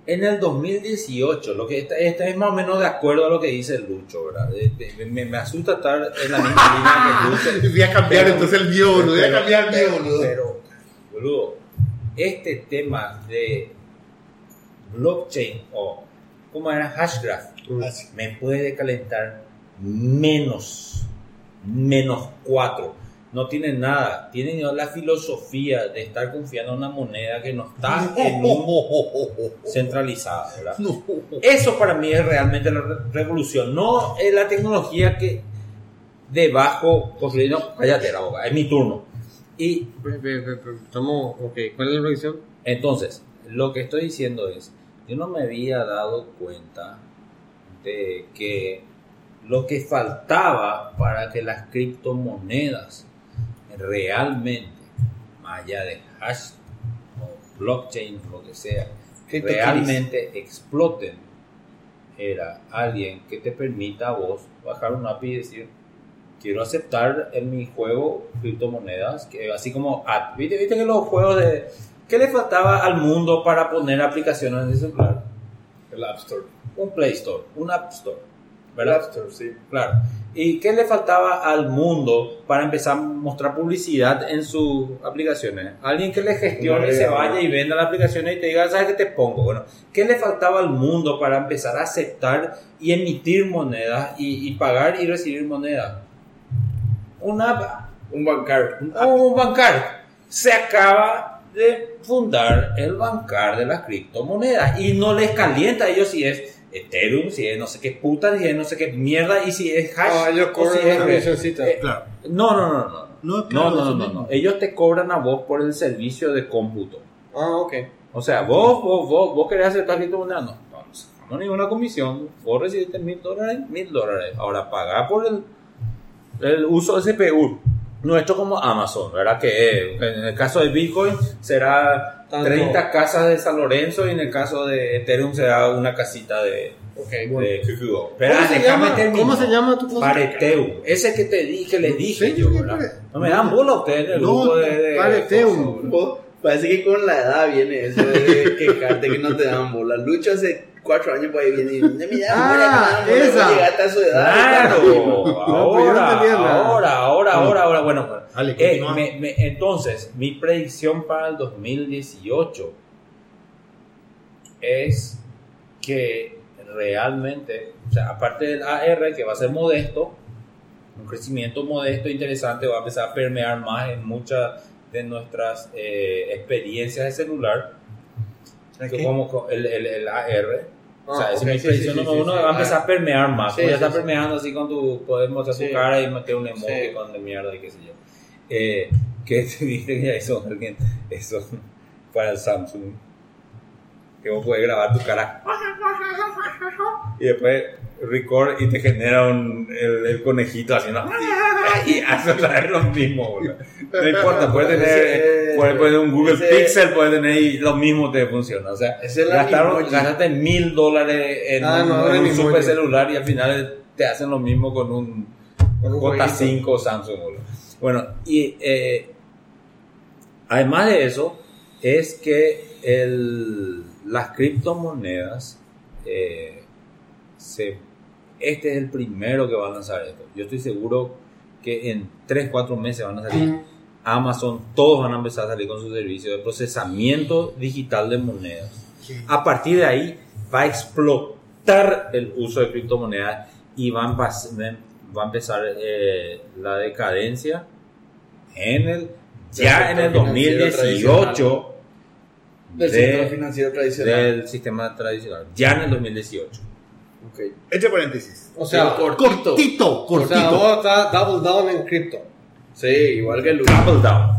en el 2018, lo que está, está es más o menos de acuerdo a lo que dice Lucho, ¿verdad? Me, me asusta estar en la misma línea que Lucho. Voy a cambiar Pero- entonces el mío, boludo. Voy a cambiar el mío, boludo. Pero, boludo, este tema de blockchain o, ¿cómo era? Hashgraph, me puede calentar menos, menos 4. no tienen nada, tienen la filosofía de estar confiando en una moneda que no está en un centralizada, ¿verdad? Eso para mí es realmente la re- revolución, no es la tecnología que debajo construir, no, cállate la boca, es mi turno. Y ok, ¿cuál es la revisión? entonces, lo que estoy diciendo es, yo no me había dado cuenta de que lo que faltaba para que las criptomonedas realmente, más allá de hash o blockchain, lo que sea, realmente exploten, era alguien que te permita a vos bajar un API y decir, quiero aceptar en mi juego criptomonedas, que así como, app. ¿viste, viste que los juegos de... ¿Qué le faltaba al mundo para poner aplicaciones en el celular? El App Store. Un Play Store, un App Store, El ¿verdad? App Store, sí. Claro. ¿Y qué le faltaba al mundo para empezar a mostrar publicidad en sus aplicaciones? Alguien que le gestione y se vaya y venda las aplicaciones y te diga, ¿sabes qué te pongo? Bueno, ¿qué le faltaba al mundo para empezar a aceptar y emitir monedas y, y pagar y recibir monedas? Una Un bancario. o un bancar. Se acaba de fundar el bancar de las criptomonedas y no les calienta a ellos si es Ethereum, si es no sé qué puta, si es no sé qué mierda y si es hash. Ah, ellos o cobran si es- una comisioncita. eh, Claro. no, no, no, no. No, No, claro, no, no, no, no. Ellos te cobran a vos por el servicio de cómputo. Ah, ok. O sea, vos, vos, vos, vos querés aceptar criptomonedas, no, no, no sacamos ninguna comisión. Vos recibiste mil dólares, mil dólares. Ahora pagar por el, el uso de CPU. Nuestro como Amazon, ¿verdad? Que eh, en el caso de Bitcoin será Tanto. 30 casas de San Lorenzo y en el caso de Ethereum será una casita de, Ok, de bueno. QQO. Espera, ¿Cómo se, llama. ¿Cómo se llama tu cosa? Pareteum. Ese que te dije, les dije Sí, yo, ¿verdad? pare- No me dan bola ustedes en el No, grupo de... de Pareteum. Vos- Parece que con la edad viene eso de quejarte que no te dan bola. Lucho hace cuatro años por ahí viene y "No me dan Ah, esa. llegaste a su edad. Claro, pues no ahora, ahora, ahora, ahora, ahora, bueno, bueno. Dale, Eh, continúa. me- me- entonces, mi predicción para el 2018 es que realmente, o sea, aparte del AR, que va a ser modesto, un crecimiento modesto e interesante, va a empezar a permear más en muchas de nuestras eh, experiencias de celular, que como con el, el, el AR. O sea, es mi sí, predicción sí, número sí, uno, sí. va a empezar a permear más. Sí, ya está sí. permeando así con tu, poder mostrar Sí. tu cara y meter un emoji Sí. con de mierda y qué sé yo. Eh, que te dije que eso, alguien, eso para el Samsung. Que vos puedes grabar tu cara y después record y te genera un, el, el conejito haciendo y hace lo mismo. boludo. No importa, puede tener, Ese- puede poner un Google ese- Pixel, puede tener y lo mismo te funciona. O sea, gastaron, gastaste mil dólares en Ah, un, no, en era un el super celular y al final te hacen lo mismo con un, Con un J5 Samsung. boludo. Bueno, y eh, además de eso, es que el, las criptomonedas, eh, se, este es el primero que va a lanzar esto. Yo estoy seguro que en 3, 4 meses van a salir. Amazon, todos van a empezar a salir con su servicio de procesamiento digital de monedas. A partir de ahí va a explotar el uso de criptomonedas y va a, a empezar eh, la decadencia en el ya en el sector financiero 2018 Del de- sector financiero tradicional. del sistema tradicional. Ya en el 2018. Ok. Entre paréntesis. O sea, Pero cortito. Cortito, o cortito. sea, vos double down en cripto. Sí, igual que Lucho. Double down.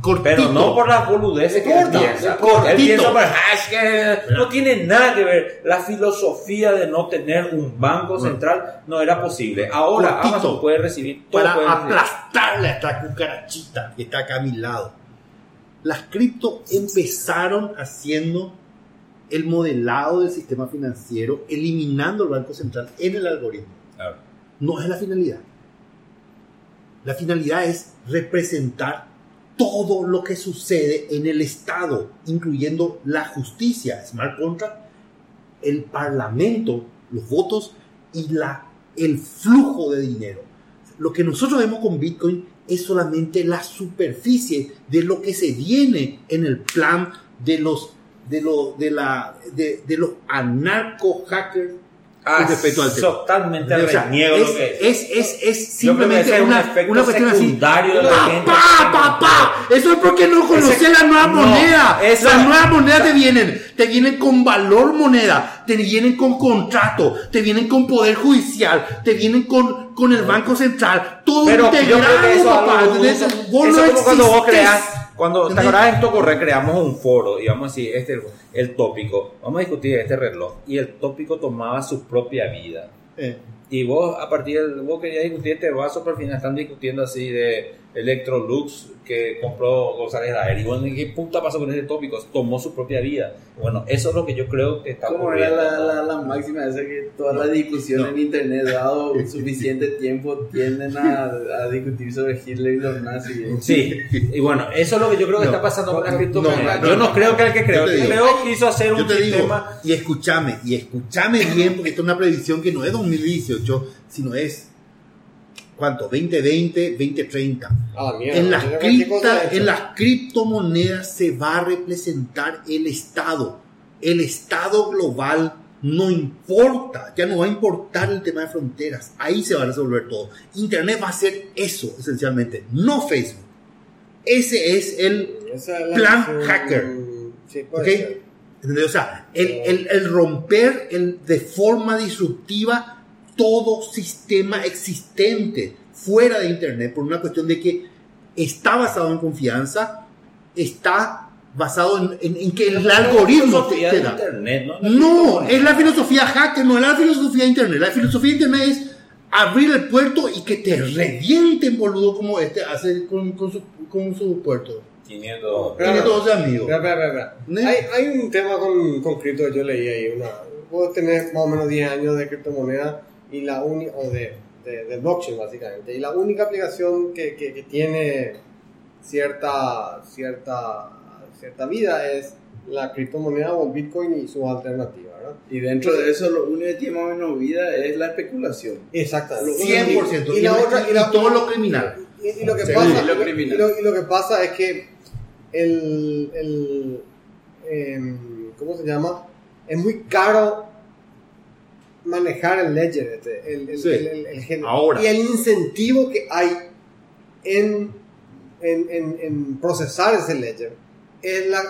cortito. Pero no por las boludeces que él piensa. cortito. Él piensa por hash que no tiene nada que ver. La filosofía de no tener un banco central no era posible. Ahora Cortito. Amazon puede recibir todo. para puede aplastarle a esta cucarachita que está acá a mi lado. Las cripto empezaron haciendo el modelado del sistema financiero, eliminando el Banco Central en el algoritmo. Claro. No es la finalidad. La finalidad es representar todo lo que sucede en el Estado, incluyendo la justicia, smart contract, el parlamento, los votos y la, el flujo de dinero. Lo que nosotros vemos con Bitcoin es solamente la superficie de lo que se viene en el plan de los, de lo- de la, de, de los anarco hackers Ah, respecto al tema. totalmente O sea, reniego es, lo que es. es, simplemente es un una, una cuestión así. de la gente. ¡Papá, papá! Eso es porque no conoces Ese- la nueva no, moneda. esa- Las nuevas monedas te vienen, te vienen con valor moneda, te vienen con contrato, te vienen con poder judicial, te vienen con, con el Banco Central, todo Pero integrado, eso papá. eso no como cuando vos creas, cuando te acordás en Tocorre creamos un foro y vamos a decir, este es el, el tópico, vamos a discutir este reloj y el tópico tomaba su propia vida. Eh. Y vos, a partir de, vos querías discutir este vaso, pero al final están discutiendo así de Electrolux que compró González Daer. Y bueno, ¿qué puta pasó con ese tópico? Tomó su propia vida. Bueno, eso es lo que yo creo que está Como era la, la, la máxima esa que todas las discusiones en internet, dado suficiente tiempo, tienden a, a discutir sobre Hitler y los nazis. Sí, y bueno, eso es lo que yo creo que No, está pasando con las no, criptomonedas. no, yo no, no creo que el que creó, que creó quiso hacer un digo, sistema. y escúchame, y escúchame bien, porque esto es una predicción que no es 2018, sino es, ¿cuánto? 2020, 2030. Ah, mierda. En las, cripta- en las criptomonedas se va a representar el Estado. El Estado global no importa, ya no va a importar el tema de fronteras. Ahí se va a resolver todo. Internet va a ser eso, esencialmente, no Facebook. Ese es el Esa plan hacker. Sí, puede ¿Ok? ser. ¿Entendés? O sea, el, el- el romper el, de forma disruptiva todo sistema existente fuera de Internet por una cuestión de que está basado en confianza, está basado en, en- en que el algoritmo te, filosofía te de da. internet, ¿no? No, es la filosofía hacker, no es la filosofía de Internet. La filosofía de Internet es abrir el puerto y que te revienten, boludo, como este hace con, con su, con su puerto. 500. Tiene todos sus amigos. Espera. Hay, hay un tema con, con cripto que yo leí ahí. Una, vos tenés más o menos 10 años de criptomoneda y la única, o de, de, de blockchain básicamente. Y la única aplicación que, que, que tiene cierta, cierta, cierta vida es la criptomoneda o el Bitcoin y su alternativa, ¿verdad? Y dentro de eso, lo único que tiene más o menos vida es la especulación. Exactamente. 100%. Y, la otra, y, la, y todo lo criminal. Y, y lo que pasa, y lo y lo- criminal. y lo- y lo que pasa es que el, el em, ¿cómo se llama? Es muy caro manejar el ledger, el, el- Sí. el- el- el gen- Ahora. y el incentivo que hay en, en, en- en procesar ese ledger es la,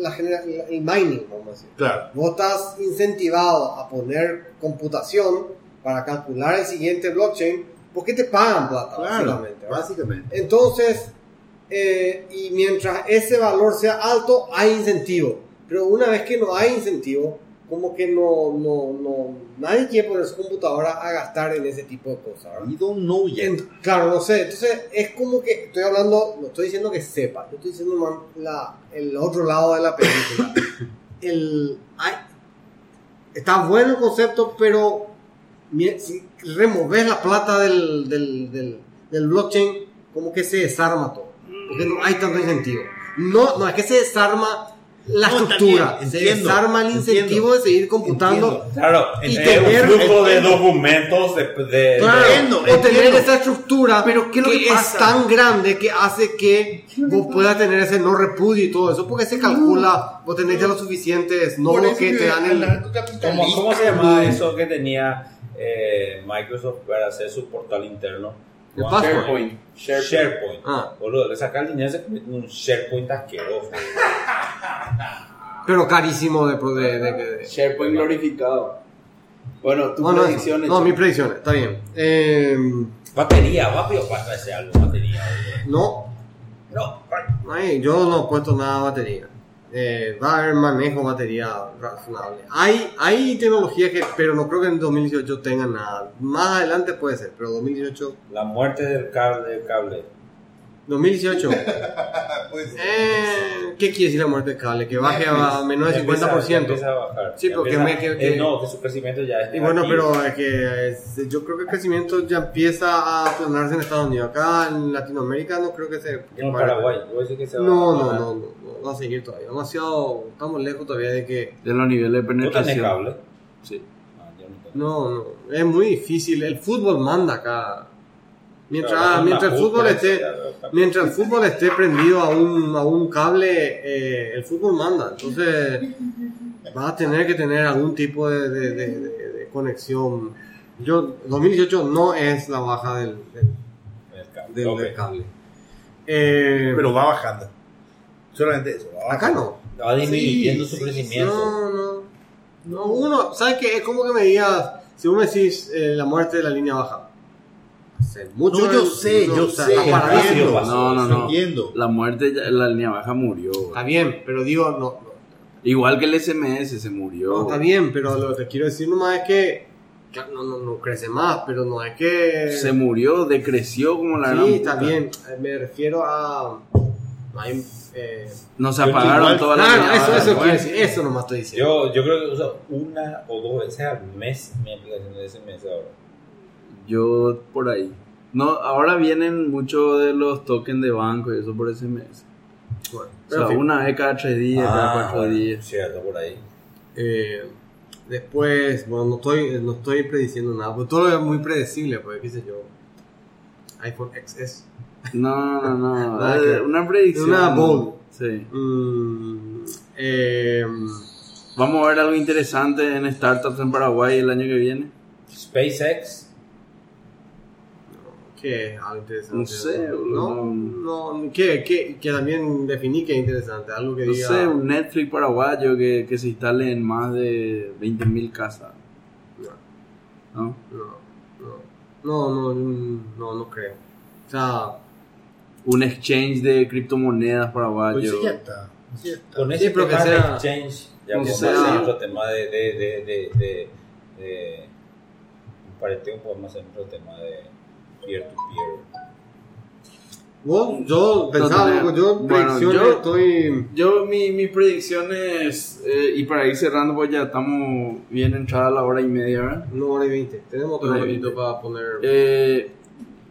la genera- el mining, vamos a decir. Claro. Vos estás incentivado a poner computación para calcular el siguiente blockchain porque te pagan plata, Claro, básicamente. Entonces, eh, y mientras ese valor sea alto, hay incentivo. Pero una vez que no hay incentivo, como que no, no, no, nadie quiere poner su computadora a gastar en ese tipo de cosas. ¿verdad? We don't know yet. En- claro, no sé. Entonces, es como que estoy hablando, no estoy diciendo que sepa, yo estoy diciendo man, la, el otro lado de la película. el, está bueno el concepto, pero si removes la plata del, del, del, del blockchain, como que se desarma todo. Porque no hay tanto incentivo. No, no es que se desarma la No, estructura, también, se entiendo, desarma el incentivo entiendo, de seguir computando. entiendo. Claro, Y es tener- un flujo de documentos de, de- Claro, Entiendo, o tener esa estructura Pero, ¿qué es lo que es pasa? tan grande que hace que vos puedas tener ese no repudio y todo eso, porque se calcula, vos tenés ya los suficientes nodos eso que te dan el... ¿Cómo, cómo se llamaba eso que tenía eh, Microsoft para hacer su portal interno? El password. SharePoint. SharePoint. Ah. Boludo, le saca el dinero y se convierte en un SharePoint asqueroso. Pero carísimo de... de, de- de- SharePoint glorificado. Bueno, tu No, no, predicción. eso. no, mi predicción, está bien. Eh, Batería, va a para ese algo, batería. boludo. no, No, ay, yo no he puesto nada de batería. Eh, va a haber manejo de batería razonable. Hay, hay tecnologías que, pero no creo que en 2018 tengan nada. Más adelante puede ser, pero 2018 la muerte del cable. Del cable. 2018. Pues, Eh, ¿Qué quiere decir la muerte del cable? Que baje a, menos del empieza- ya 50%. empieza a bajar. Sí, porque empieza- me- que- eh, que- no, que su crecimiento ya es Y bueno, pero es que yo creo que el crecimiento ya empieza a aplanarse en Estados Unidos. Acá en Latinoamérica no creo que se... que No. Paraguay. que se va No, a no, no, no, no, va a seguir todavía. Demasiado, estamos lejos todavía de que... De los niveles de ¿Tú tenés penetración. cable? Sí. Ah, no. No, no, es muy difícil. El fútbol manda acá. Mientras, Claro, mientras el fútbol esté... Mientras el fútbol esté prendido a un, a un cable, eh, el fútbol manda. Entonces, vas a tener que tener algún tipo de, de- de- de- de conexión. Yo, 2018 no es la baja del, del, El cable. del- Ok. del cable. Eh, Pero va bajando. Solamente eso. va acá no. Va disminuyendo Sí, su sí, crecimiento. No, no. No, uno, ¿sabes qué? Es como que me digas, si vos me decís eh, la muerte de la línea baja. Mucho No, yo sé, yo sé. rápido pasó. No, no, no. Entiendo. La muerte, ya- la línea baja murió. Está bien, pero digo, no, no, Igual que el SMS se murió. no, está bien, pero lo que te quiero decir nomás es que no, no, no crece más, pero no es que... Se murió, decreció como la gran Sí, está puta. bien, eh, me refiero a... no hay, eh, No se apagaron igual- todas las claro, líneas eso, eso quiero decir, eso nomás estoy diciendo. Yo, yo creo que uso una o dos veces al mes mi aplicación de SMS ahora. Yo por ahí. No, ahora vienen muchos de los tokens de banco y eso por SMS. Bueno, O pero sea, en fin. una vez cada tres días, cada cuatro bueno, días. Cierto, por ahí. Eh, después, bueno, no estoy, no estoy prediciendo nada, porque todo es muy predecible, pues, qué sé yo. iPhone XS. No, no, no. Nada que ver. una predicción. Una bold. Sí. Mm, eh, Vamos a ver algo interesante en startups en Paraguay el año que viene. SpaceX. ¿Qué es algo interesante? No sé, ¿No? no ¿qué, qué, que también definí que es interesante, algo que No diga... sé, un Netflix paraguayo que, que se instale en más de 20.000 casas. ¿No? No, no, no, no, no, no creo. O sea, Un exchange de criptomonedas paraguayo. Pues sí, ya está. Sí, ya está. Con Sí, que tema de sea- exchange, ya no sea- hacer otro tema de. de, de, de, de, de Pareteo, podemos hacer otro tema de peer-to-peer. vos, yo pensaba, algo, yo bueno, yo- estoy... Yo, mi, mi predicción es, eh, y para ir cerrando, pues ya estamos bien entrada la hora y media, ¿verdad? Una hora y veinte. Tenemos otro ratito para poner... Eh,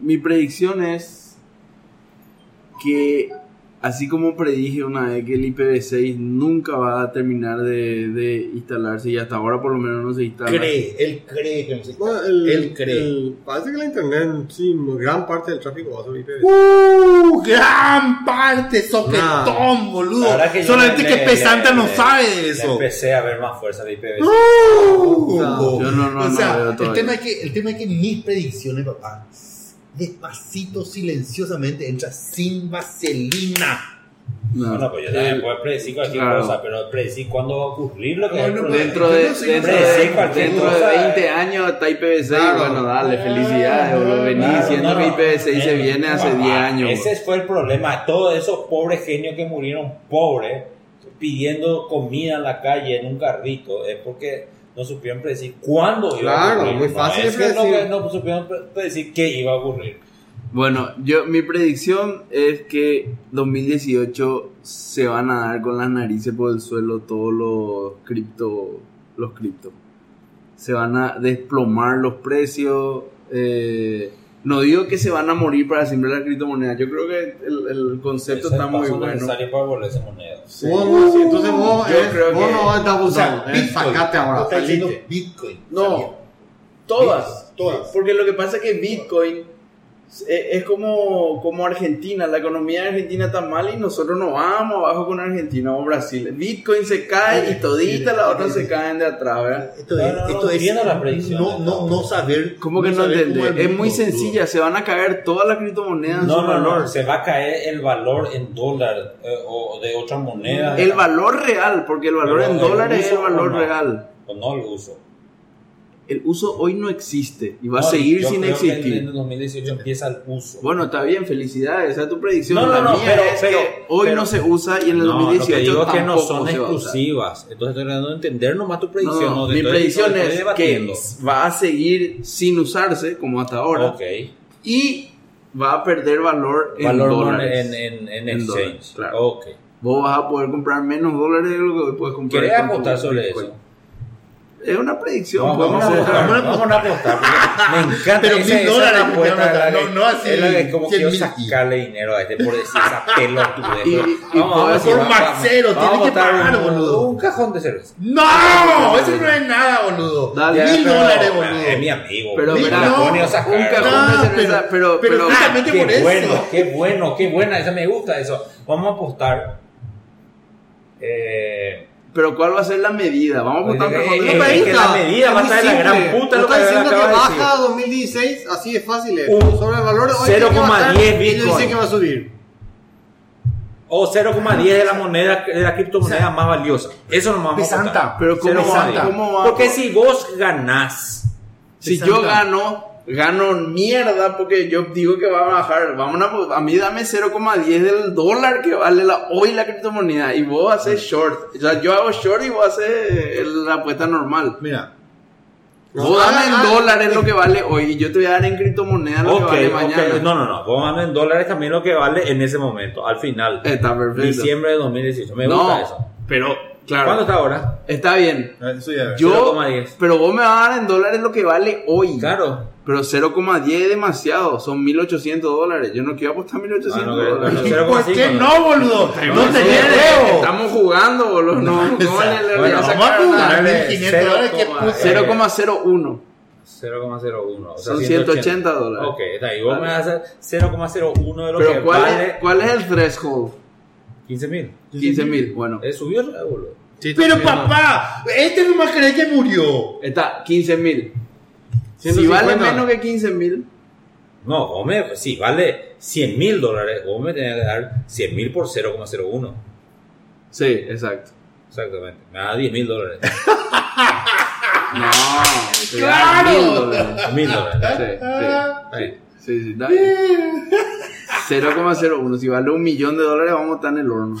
mi predicción es que, así como predije una vez que el IPv6 nunca va a terminar de, de instalarse y hasta ahora por lo menos no se instala. Cree, él cree que no se Bueno, el- Él cree. el- parece que la internet, sí, gran parte del tráfico va a ser IPv6. ¡Uh! Gran parte, soquetón, boludo. Que yo Solamente que Pesanta le- no le- sabe de le eso. Empecé a ver más fuerza de IPv6. ¡Uh! Yo no- no- o no sea, veo el, tema es que, el tema es que mis predicciones, papá, despacito, silenciosamente, entra sin vaselina. No. Bueno, pues yo también puedo predecir cualquier claro. cosa, pero predecir cuándo va a ocurrir lo que Bueno. Dentro de, no dentro, de, dentro de cosa, 20 eh. años está IPv6, Claro. bueno, dale, felicidades, boludo. Venís Claro, diciendo no, que no. IPv6 se viene hace papá, 10 años. Ese fue el problema. Todos esos pobres genios que murieron pobres, pidiendo comida en la calle en un carrito, es porque no supieron predecir cuándo iba Claro, a ocurrir. muy No, fácil es de que no, predecir. no supieron pre- predecir qué iba a ocurrir. Bueno, yo mi predicción es que 2018 se van a dar con las narices por el suelo todos los cripto, los cripto. Se van a desplomar los precios. eh, no digo que se van a morir para siempre las criptomonedas. Yo creo que el, el concepto Ese es está el muy paso bueno. necesario para volverse moneda. Vos, vos, sí, entonces vos, Yo es- creo vos que- no estás O sea, es Bitcoin. sacate ahora, Está. Bitcoin. No, todas. Todas. Porque lo que pasa es que Bitcoin es, es como, como Argentina. La economía de Argentina está mal y nosotros nos vamos abajo con Argentina o Brasil. Bitcoin se cae y toditas las otras se caen de atrás, ¿verdad? Esto No, es, no, no, esto es la predicción. no, no, no saber. ¿Cómo que no el Es muy sencilla. Se van a caer todas las criptomonedas en No, su no, valor. no, se va a caer el valor en dólar eh, o de otra moneda. El valor real, porque el valor Pero en el dólares es el valor no. real. O no el uso. El uso hoy no existe y va a No, seguir yo sin creo que existir. En 2018 empieza el uso. Bueno, está bien, felicidades, esa es tu predicción. No, no, La mía pero- es pero- que hoy pero- no se usa y en el No, lo 2018 que digo es que no son a exclusivas. Entonces estoy tratando de entender nomás tu predicción. no, mi predicción es que va a seguir sin usarse como hasta ahora y va a perder valor en Valor dólares. en, en, en En exchange. dólares, claro. Vos vas a poder comprar menos dólares de lo que puedes comprar. ¿Querés apostar sobre eso? Es una predicción. Vamos, podemos vamos, a hacer- apostar, vamos a apostar. Me encanta Pero esa- mil dólares, es la apuesta, vamos a no- no así Es la que como cien quiero sacarle dinero a este por decir esa pelotudez. Y- y vamos, vamos, decir, vamos, Maxero, vamos, tiene vamos que a pagar, un- boludo. Un cajón de cerveza. ¡No! Eso no es nada, boludo. Dale. Mil pero- dólares, Es boludo. mi amigo. Pero La no, pone a un cajón No, de cerveza, pero, pero- pero- pero- Justamente qué por eso. bueno, qué bueno, qué buena, esa me gusta eso. Vamos a apostar. Eh, Pero ¿cuál va a ser la medida? Vamos a apostar eh, mejor eh, eh, que la medida va a de la gran puta lo que está diciendo que baja decir. 2016, así es fácil. es. Un Sobre el valor de hoy, ¿qué va a estar? 0,10 Ellos Bitcoin. dicen que va a subir. O 0,10 de la moneda, de la criptomoneda más valiosa. Eso no vamos a apostar. Pero ¿cómo, 0,10. ¿cómo va? Porque si vos ganás, Si Pesanta. yo gano, gano mierda porque yo digo que va a bajar. Vamos a, a mí dame 0,10 del dólar que vale la, hoy la criptomoneda y vos haces short. O sea, yo hago short y vos haces la apuesta normal. Mira, vos dame haga- en haga- dólares lo que vale hoy y yo te voy a dar en criptomoneda lo que vale mañana. No, no, no. Vos ganas en dólares también lo que vale en ese momento, al final. Está perfecto. Diciembre de 2018. Me no, gusta eso. pero claro. ¿Cuándo está ahora? Está bien. eso ya. Yo, 0,10. pero vos me vas a dar en dólares lo que vale hoy. Claro. Pero 0,10 es demasiado, son 1800 dólares. Yo no quiero apostar 1800 Ah, no, que- dólares. bueno, 0,5, ¿Por qué ¿no? no, boludo? No Eh, huevo. Estamos jugando, boludo. No, no, le- le- le Bueno, a Vamos a jugar nada. 1500 dólares que coma- puse. 0,01. 0,01. O sea, Son 180 dólares. Ok, está ahí. Vos me vas a hacer 0,01 de lo que Pero ¿cuál, vale es, ¿cuál es el threshold? 15 mil. 15 mil. Bueno, ¿Es subió ya, boludo? Pero papá, este no más crees que murió. está 15 mil. Si 150. vale menos que 15 mil, No, me, si vale 100 mil dólares, me tenés que dar 100 mil por 0,01. sí, exacto. Exactamente. Me da 10 mil dólares. No, da mil dólares. Mil dólares. Sí, bien. sí, sí, sí, está bien. 0,01. Si vale un millón de dólares, vamos a estar en el horno.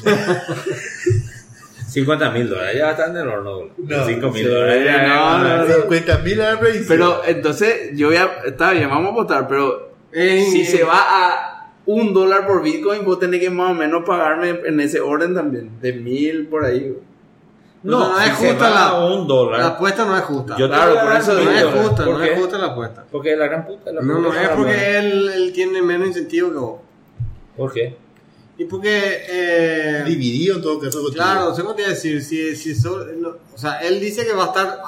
50 mil dólares. Ya están en el horno. No, 5 mil sí, dólares. ya, no, no, no. 50 mil revisión. Pero entonces, yo voy a. Está bien, vamos a votar, pero si se va a un dólar por Bitcoin, vos tenés que más o menos pagarme en ese orden también. De mil por ahí. No, No, no si es justa la- un dólar. La apuesta no es justa. Yo Claro, por eso no es justa, ¿Por no qué? es justa la apuesta. Porque la gran puta. La No, no es porque él, él tiene menos incentivo que vos. ¿Por qué? Y porque. Eh, Dividido en todo caso. claro, no sé cómo te iba a decir. Si, si so- no, o sea, él dice que va a estar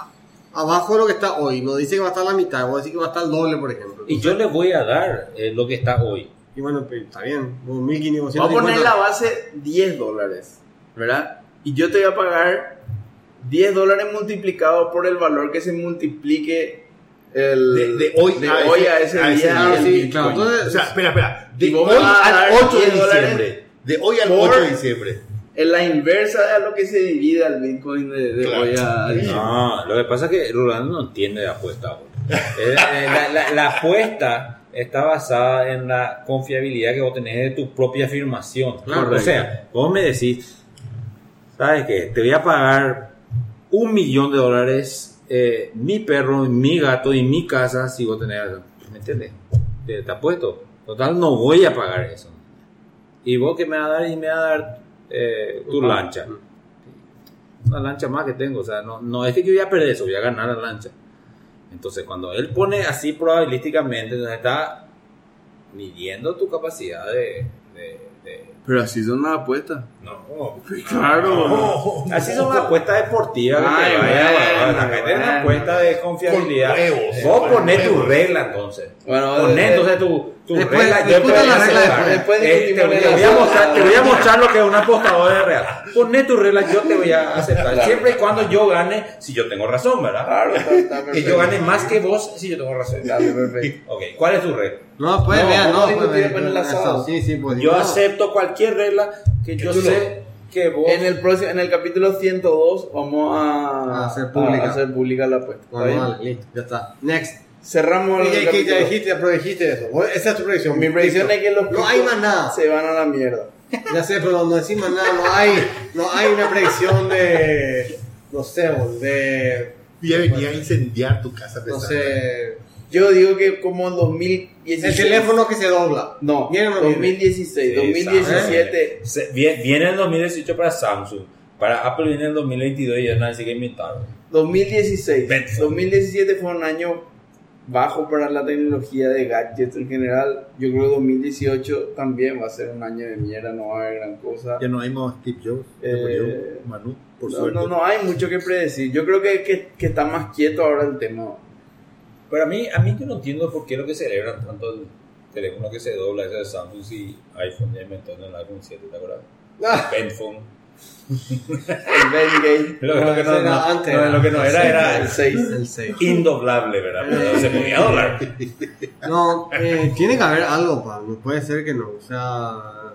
abajo de lo que está hoy. No dice que va a estar la mitad. Vos decís que va a estar el doble, por ejemplo. Y yo le voy a dar eh, lo que está hoy. Y bueno, pues, está bien. 1500. Vamos a poner la base 10 dólares, ¿verdad? Y yo te voy a pagar 10 dólares multiplicado por el valor que se multiplique el, De- de hoy de a hoy ese- a ese a ese día. sí, claro. Entonces, O sea, espera, espera. De hoy al 8 de 10 dólares diciembre. De hoy al por- 8 de diciembre. En la inversa a lo que se divide el Bitcoin de, de Claro. hoy a, diciembre. No, lo que pasa es que Rolando no entiende de apuesta. Eh, eh, la, la- la apuesta está basada en la confiabilidad que vos tenés de tu propia afirmación. Claro. o sea, vos me decís, ¿sabes qué? Te voy a pagar un millón de dólares, eh, mi perro, mi gato y mi casa si vos tenés. ¿Me entiendes? Te, te apuesto. Total, no voy a pagar eso. Y vos que me vas a dar y me vas a dar eh, tu lancha. Una lancha más que tengo. O sea, no, no es que yo voy a perder eso, voy a ganar la lancha. Entonces, cuando él pone así probabilísticamente, entonces está midiendo tu capacidad de. de- de- Pero así son las apuestas. no, Claro. Así son las apuestas deportivas que Ay, te vaya bueno, evaluar. Acá tenés una apuesta de confiabilidad. Con huevos, Vos ponés tu regla entonces. Bueno, Ponés eh, entonces tu, tu después- regla. Yo te discutan voy a la regla aceptar. después. Después Eh, te, discutimos te voy a mostrar, te voy a mostrar lo que es un apostador de real. Poné tu regla, yo te voy a aceptar. Siempre y cuando yo gane, si yo tengo razón, ¿verdad? Claro, está, está Que yo gane más que vos si yo tengo razón. Dale, perfecto. Ok, ¿cuál es tu regla? No, pues No, vea, vamos no. discutir pues, después asado. Sí, sí, pues. Yo no. acepto cualquier regla que yo sé que vos. En el próximo, en el capítulo 102 vamos a, A hacer pública. a hacer pública la apuesta. vale, listo, ya está. Next. Cerramos el ¿Qué, qué, qué capítulo. dijiste? Pero dijiste eso. Esa es tu predicción. Mi predicción es que los No hay más nada. se van a la mierda. Ya sé, pero no decimos nada. No hay, no hay una predicción de. No sé, de. Ya venía a incendiar tu casa No sé. Yo digo que como en 2016. El teléfono que se dobla. No, Viene o no viene? 2016, Sí, 2017. Se- vie- Viene el 2018 para Samsung. Para Apple viene el 2022 y ya nadie sigue inventando. 2016. Benson. 2017 fue un año bajo para la tecnología de gadgets en general. Yo creo que 2018 también va a ser un año de mierda, no va a haber gran cosa. Ya no hay más Steve Jobs. Eh, Manu, por no, suerte. no, no hay mucho que predecir. Yo creo que, que, que está más quieto ahora el tema. Pero a mí, a mí yo no entiendo por qué lo que celebran tanto el teléfono que se dobla ese de Samsung y iPhone ya inventó en el iPhone 7, ¿te acuerdas? Ah, Penphone. El Ben Gay. Lo, lo que no, era no- antes, no, era. lo que no era era El 6. El 6. indoblable, ¿verdad? Pero se podía doblar. No, eh, tiene que haber algo, pa. No puede ser que no. O sea,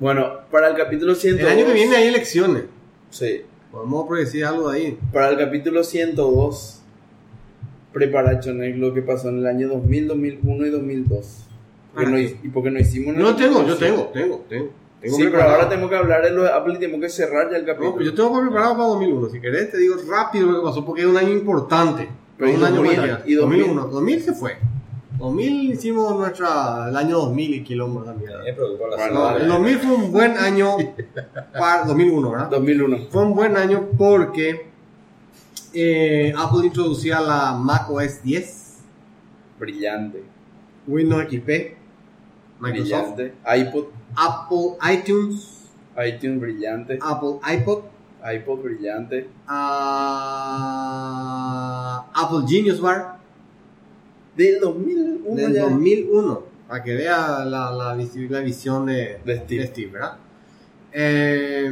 Bueno, para el capítulo 102. el año que viene hay elecciones. Sí. Podemos predecir algo de ahí. Para el capítulo 102, prepara Chonek lo que pasó en el año 2000, 2001 y 2002. Porque Ah. y porque no hicimos No tengo, yo tengo, tengo, tengo. Tengo Sí, pero ahora tenemos que hablar de lo de Apple y tenemos que cerrar ya el capítulo. No, pero yo tengo preparado para 2001. Si querés, te digo rápido lo que pasó porque es un año importante. Pero un ¿y año 2000? cualquiera. ¿Y 2000? 2001. 2000 se fue. 2000 hicimos nuestra. El año 2000 y quilombo la mierda. No, zona. el 2000 fue un buen año. Para 2001, ¿verdad? 2001. Fue un buen año porque eh, Apple introducía la Mac OS 10, Brillante. Windows XP, Microsoft, Brillante. iPod. Apple iTunes, iTunes brillante. Apple iPod, iPod brillante. ah, Apple Genius Bar Del 2001 del ya. 2001, para que vea la, la, la visión de, De Steve. ¿verdad? Eh,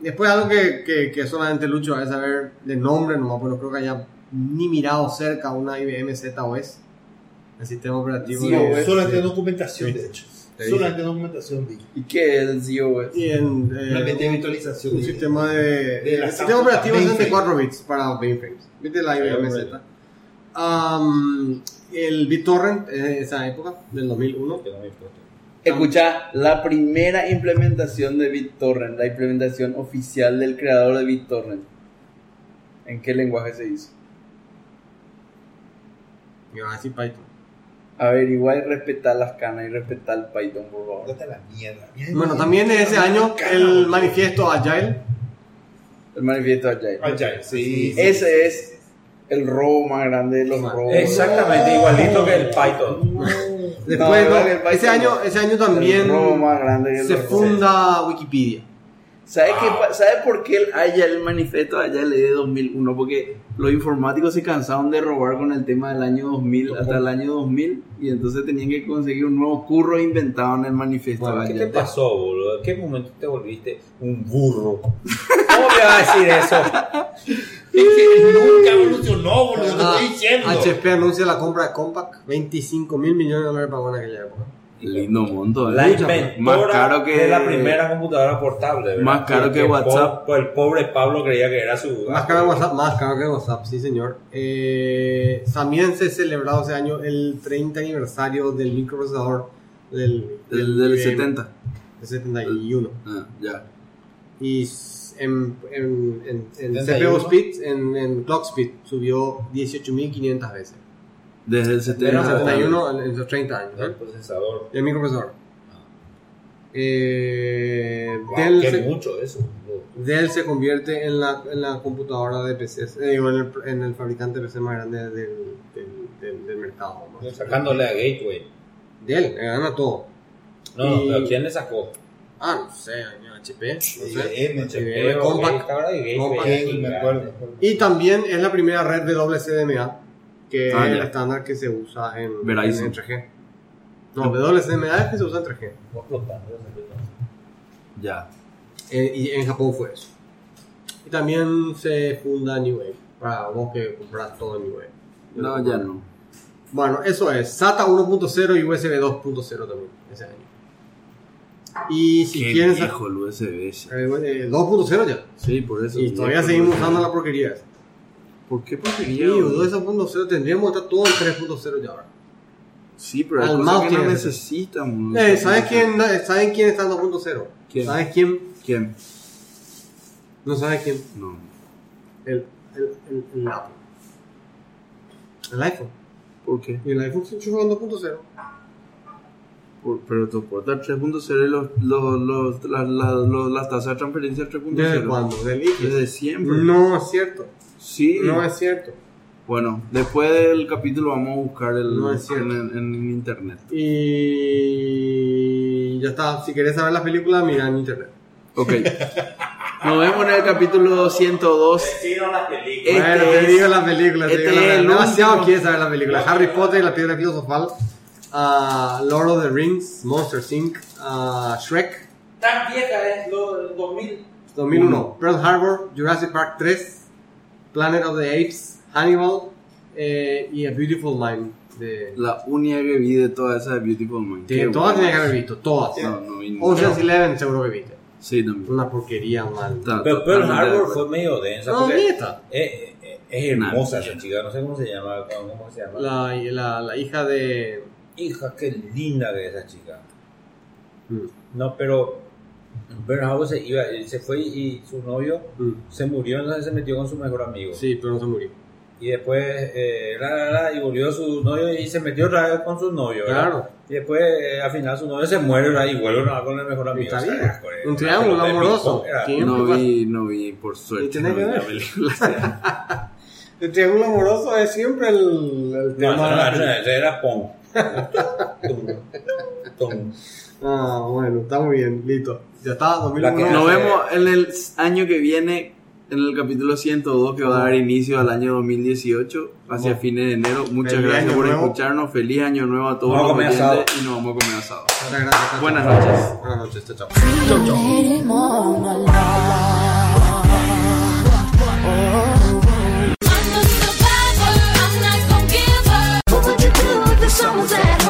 después algo que, que, que solamente Lucho va a saber de nombre, nomás, pero no creo que haya ni mirado cerca una IBM ZOS, el sistema operativo Sí, de- OS. Solamente documentación, de hecho. Solamente documentación. vi. ¿Y qué es el ZOS? y en, eh, de virtualización. un sistema de, de la el sistema operativo es mainframe. 64 bits para mainframes viste la IBM Z Um, el BitTorrent es de esa época del 2001 Que no me importa. Escucha, la primera implementación de BitTorrent, la implementación oficial del creador de BitTorrent. ¿En qué lenguaje se hizo? y va a decir Python Averiguar y respetar las canas y respetar el Python, por favor. La mierda. bueno también en ese año el manifiesto Agile El manifiesto Agile. Agile, sí. Ese es el robo más grande de los robos. Exactamente igualito que el Python. después No, no, verdad que el Python ese año ese año El robo también más grande que se funda Wikipedia ¿Sabe, qué pa- ¿Sabe por qué el Agile, el manifiesto Agile es de 2001? Porque los informáticos se cansaron de robar con el tema del año 2000 hasta el año 2000 y entonces tenían que conseguir un nuevo curro inventado en el manifiesto Bueno, ¿Qué te pasó, boludo? ¿En qué momento te volviste un burro? ¿Cómo me vas a decir eso? Es que nunca evolucionó, boludo. Te Ah, estoy diciendo. HP anuncia la compra de Compaq 25 mil millones de dólares pagó en aquella época Lindo monto. ¿eh? La inventora más caro que de la primera computadora portable. ¿verdad? Más caro que WhatsApp. po- el pobre Pablo creía que era su... Más caro que WhatsApp, más caro que WhatsApp, sí señor. Eh, también se ha celebrado ese año el 30 aniversario del microprocesador del, del, del IBM, 70. del 71. Ah, ya. Y en, en, en, en 71. CPU speed, en, en clock speed, subió 18.500 veces. Desde el En 70. el hasta el- 71, en, sus 30 años. El ¿eh? procesador. El microprocesador. Eh, Wow, Dell, qué se, mucho eso. boludo. Dell se convierte en la, en la computadora de PCs, eh, digo, en, el, en el fabricante de PC más grande del, del, del, del mercado. ¿no? Sacándole a Gateway. Dell, le gana todo. No, Y- pero ¿quién le sacó? Ah, no sé, HP, no sé. De gigante. acuerdo. Y también es la primera red WCDMA, que Ah, es el ya. estándar que se usa en, en 3G. No, WCDMA es que se usa en 3G. No explotando, no explotando. Ya. Eh, y en Japón fue eso. Y también se funda New Wave, para vos que compras todo New Wave. No, ya no. Bueno, eso es. SATA 1.0 y USB 2.0 también, ese año. Y si Qué quieren... viejo el USB. sí. eh, eh, 2.0 ya. Sí, por eso. Y todavía seguimos usando la porquería esa. ¿Por qué porquería? 2.0 tendríamos que estar todo en 3.0 ya ahora. Sí, pero Al mouse que no necesitan. Eh, ¿sabes quién, ¿Saben quién está en 2.0? ¿Quién? ¿Sabes quién? ¿Quién? No sabes quién. No. El, el, el, el Apple. El iPhone. ¿Por qué? Y el iPhone se enchufó en 2.0. Por- pero soporta 3.0 y los, los, los, las, los- las tasas de transferencia 3.0. ¿Desde cuándo? Desde siempre. No es cierto. Sí. No es cierto. Bueno, después del capítulo vamos a buscar el, No es cierto. en, en- en internet. Y ya está. Si querés saber la película, mira en internet. Ok. Nos vemos en el capítulo 102. la película. Este bueno, te es- digo la película. te este digo la es el película. Demasiado quieres saber la película. Harry Potter y la piedra filosofal. ah, Lord of the Rings. Monster Inc. ah, Shrek. Tan vieja es lo del 2000. 2001. Pearl Harbor, Jurassic Park 3, Planet of the Apes, Hannibal eh, y A Beautiful Mind. De, La única que vi de todas esas de Beautiful Mind. Qué todas que haber visto, todas. No, no vi. Ocean's Eleven seguro que viste. Sí, también. Una porquería mal. Pero Pearl Harbor fue medio densa. No, porque neta. es, es- es hermosa esa chica, no sé cómo se llama. ¿Cómo cómo se llama? La, la, la hija de... Hija, qué linda que es esa chica. Mm, No, pero Pearl Harbor se, iba, se fue y su novio mm. se murió, entonces se metió con su mejor amigo. Sí, pero no se murió. Y después, eh, la, la, la, y volvió su novio y se metió otra vez con su novio. ¿verdad? Claro. Y después, eh, al final, su novio se muere ¿verdad? y vuelve vez con el mejor amigo. Está O sea, bien. Un triángulo amoroso. No vi, no vi, por suerte. No que vi la película. El triángulo amoroso es siempre el, el No, tema no, no, no, ese era Pong. Tum, tum. Ah, bueno, está muy bien, listo. Ya está, 2001. La que- Nos vemos en el año que viene, en el capítulo 102, que va a dar inicio al año 2018, hacia fines de enero. Muchas Feliz gracias por nuevo. escucharnos. Feliz año nuevo a todos Vamos los oyentes y nos vamos a comer asado. Muchas gracias. chao, Buenas chao. noches. Buenas noches, chao, chao. Survivor, I'm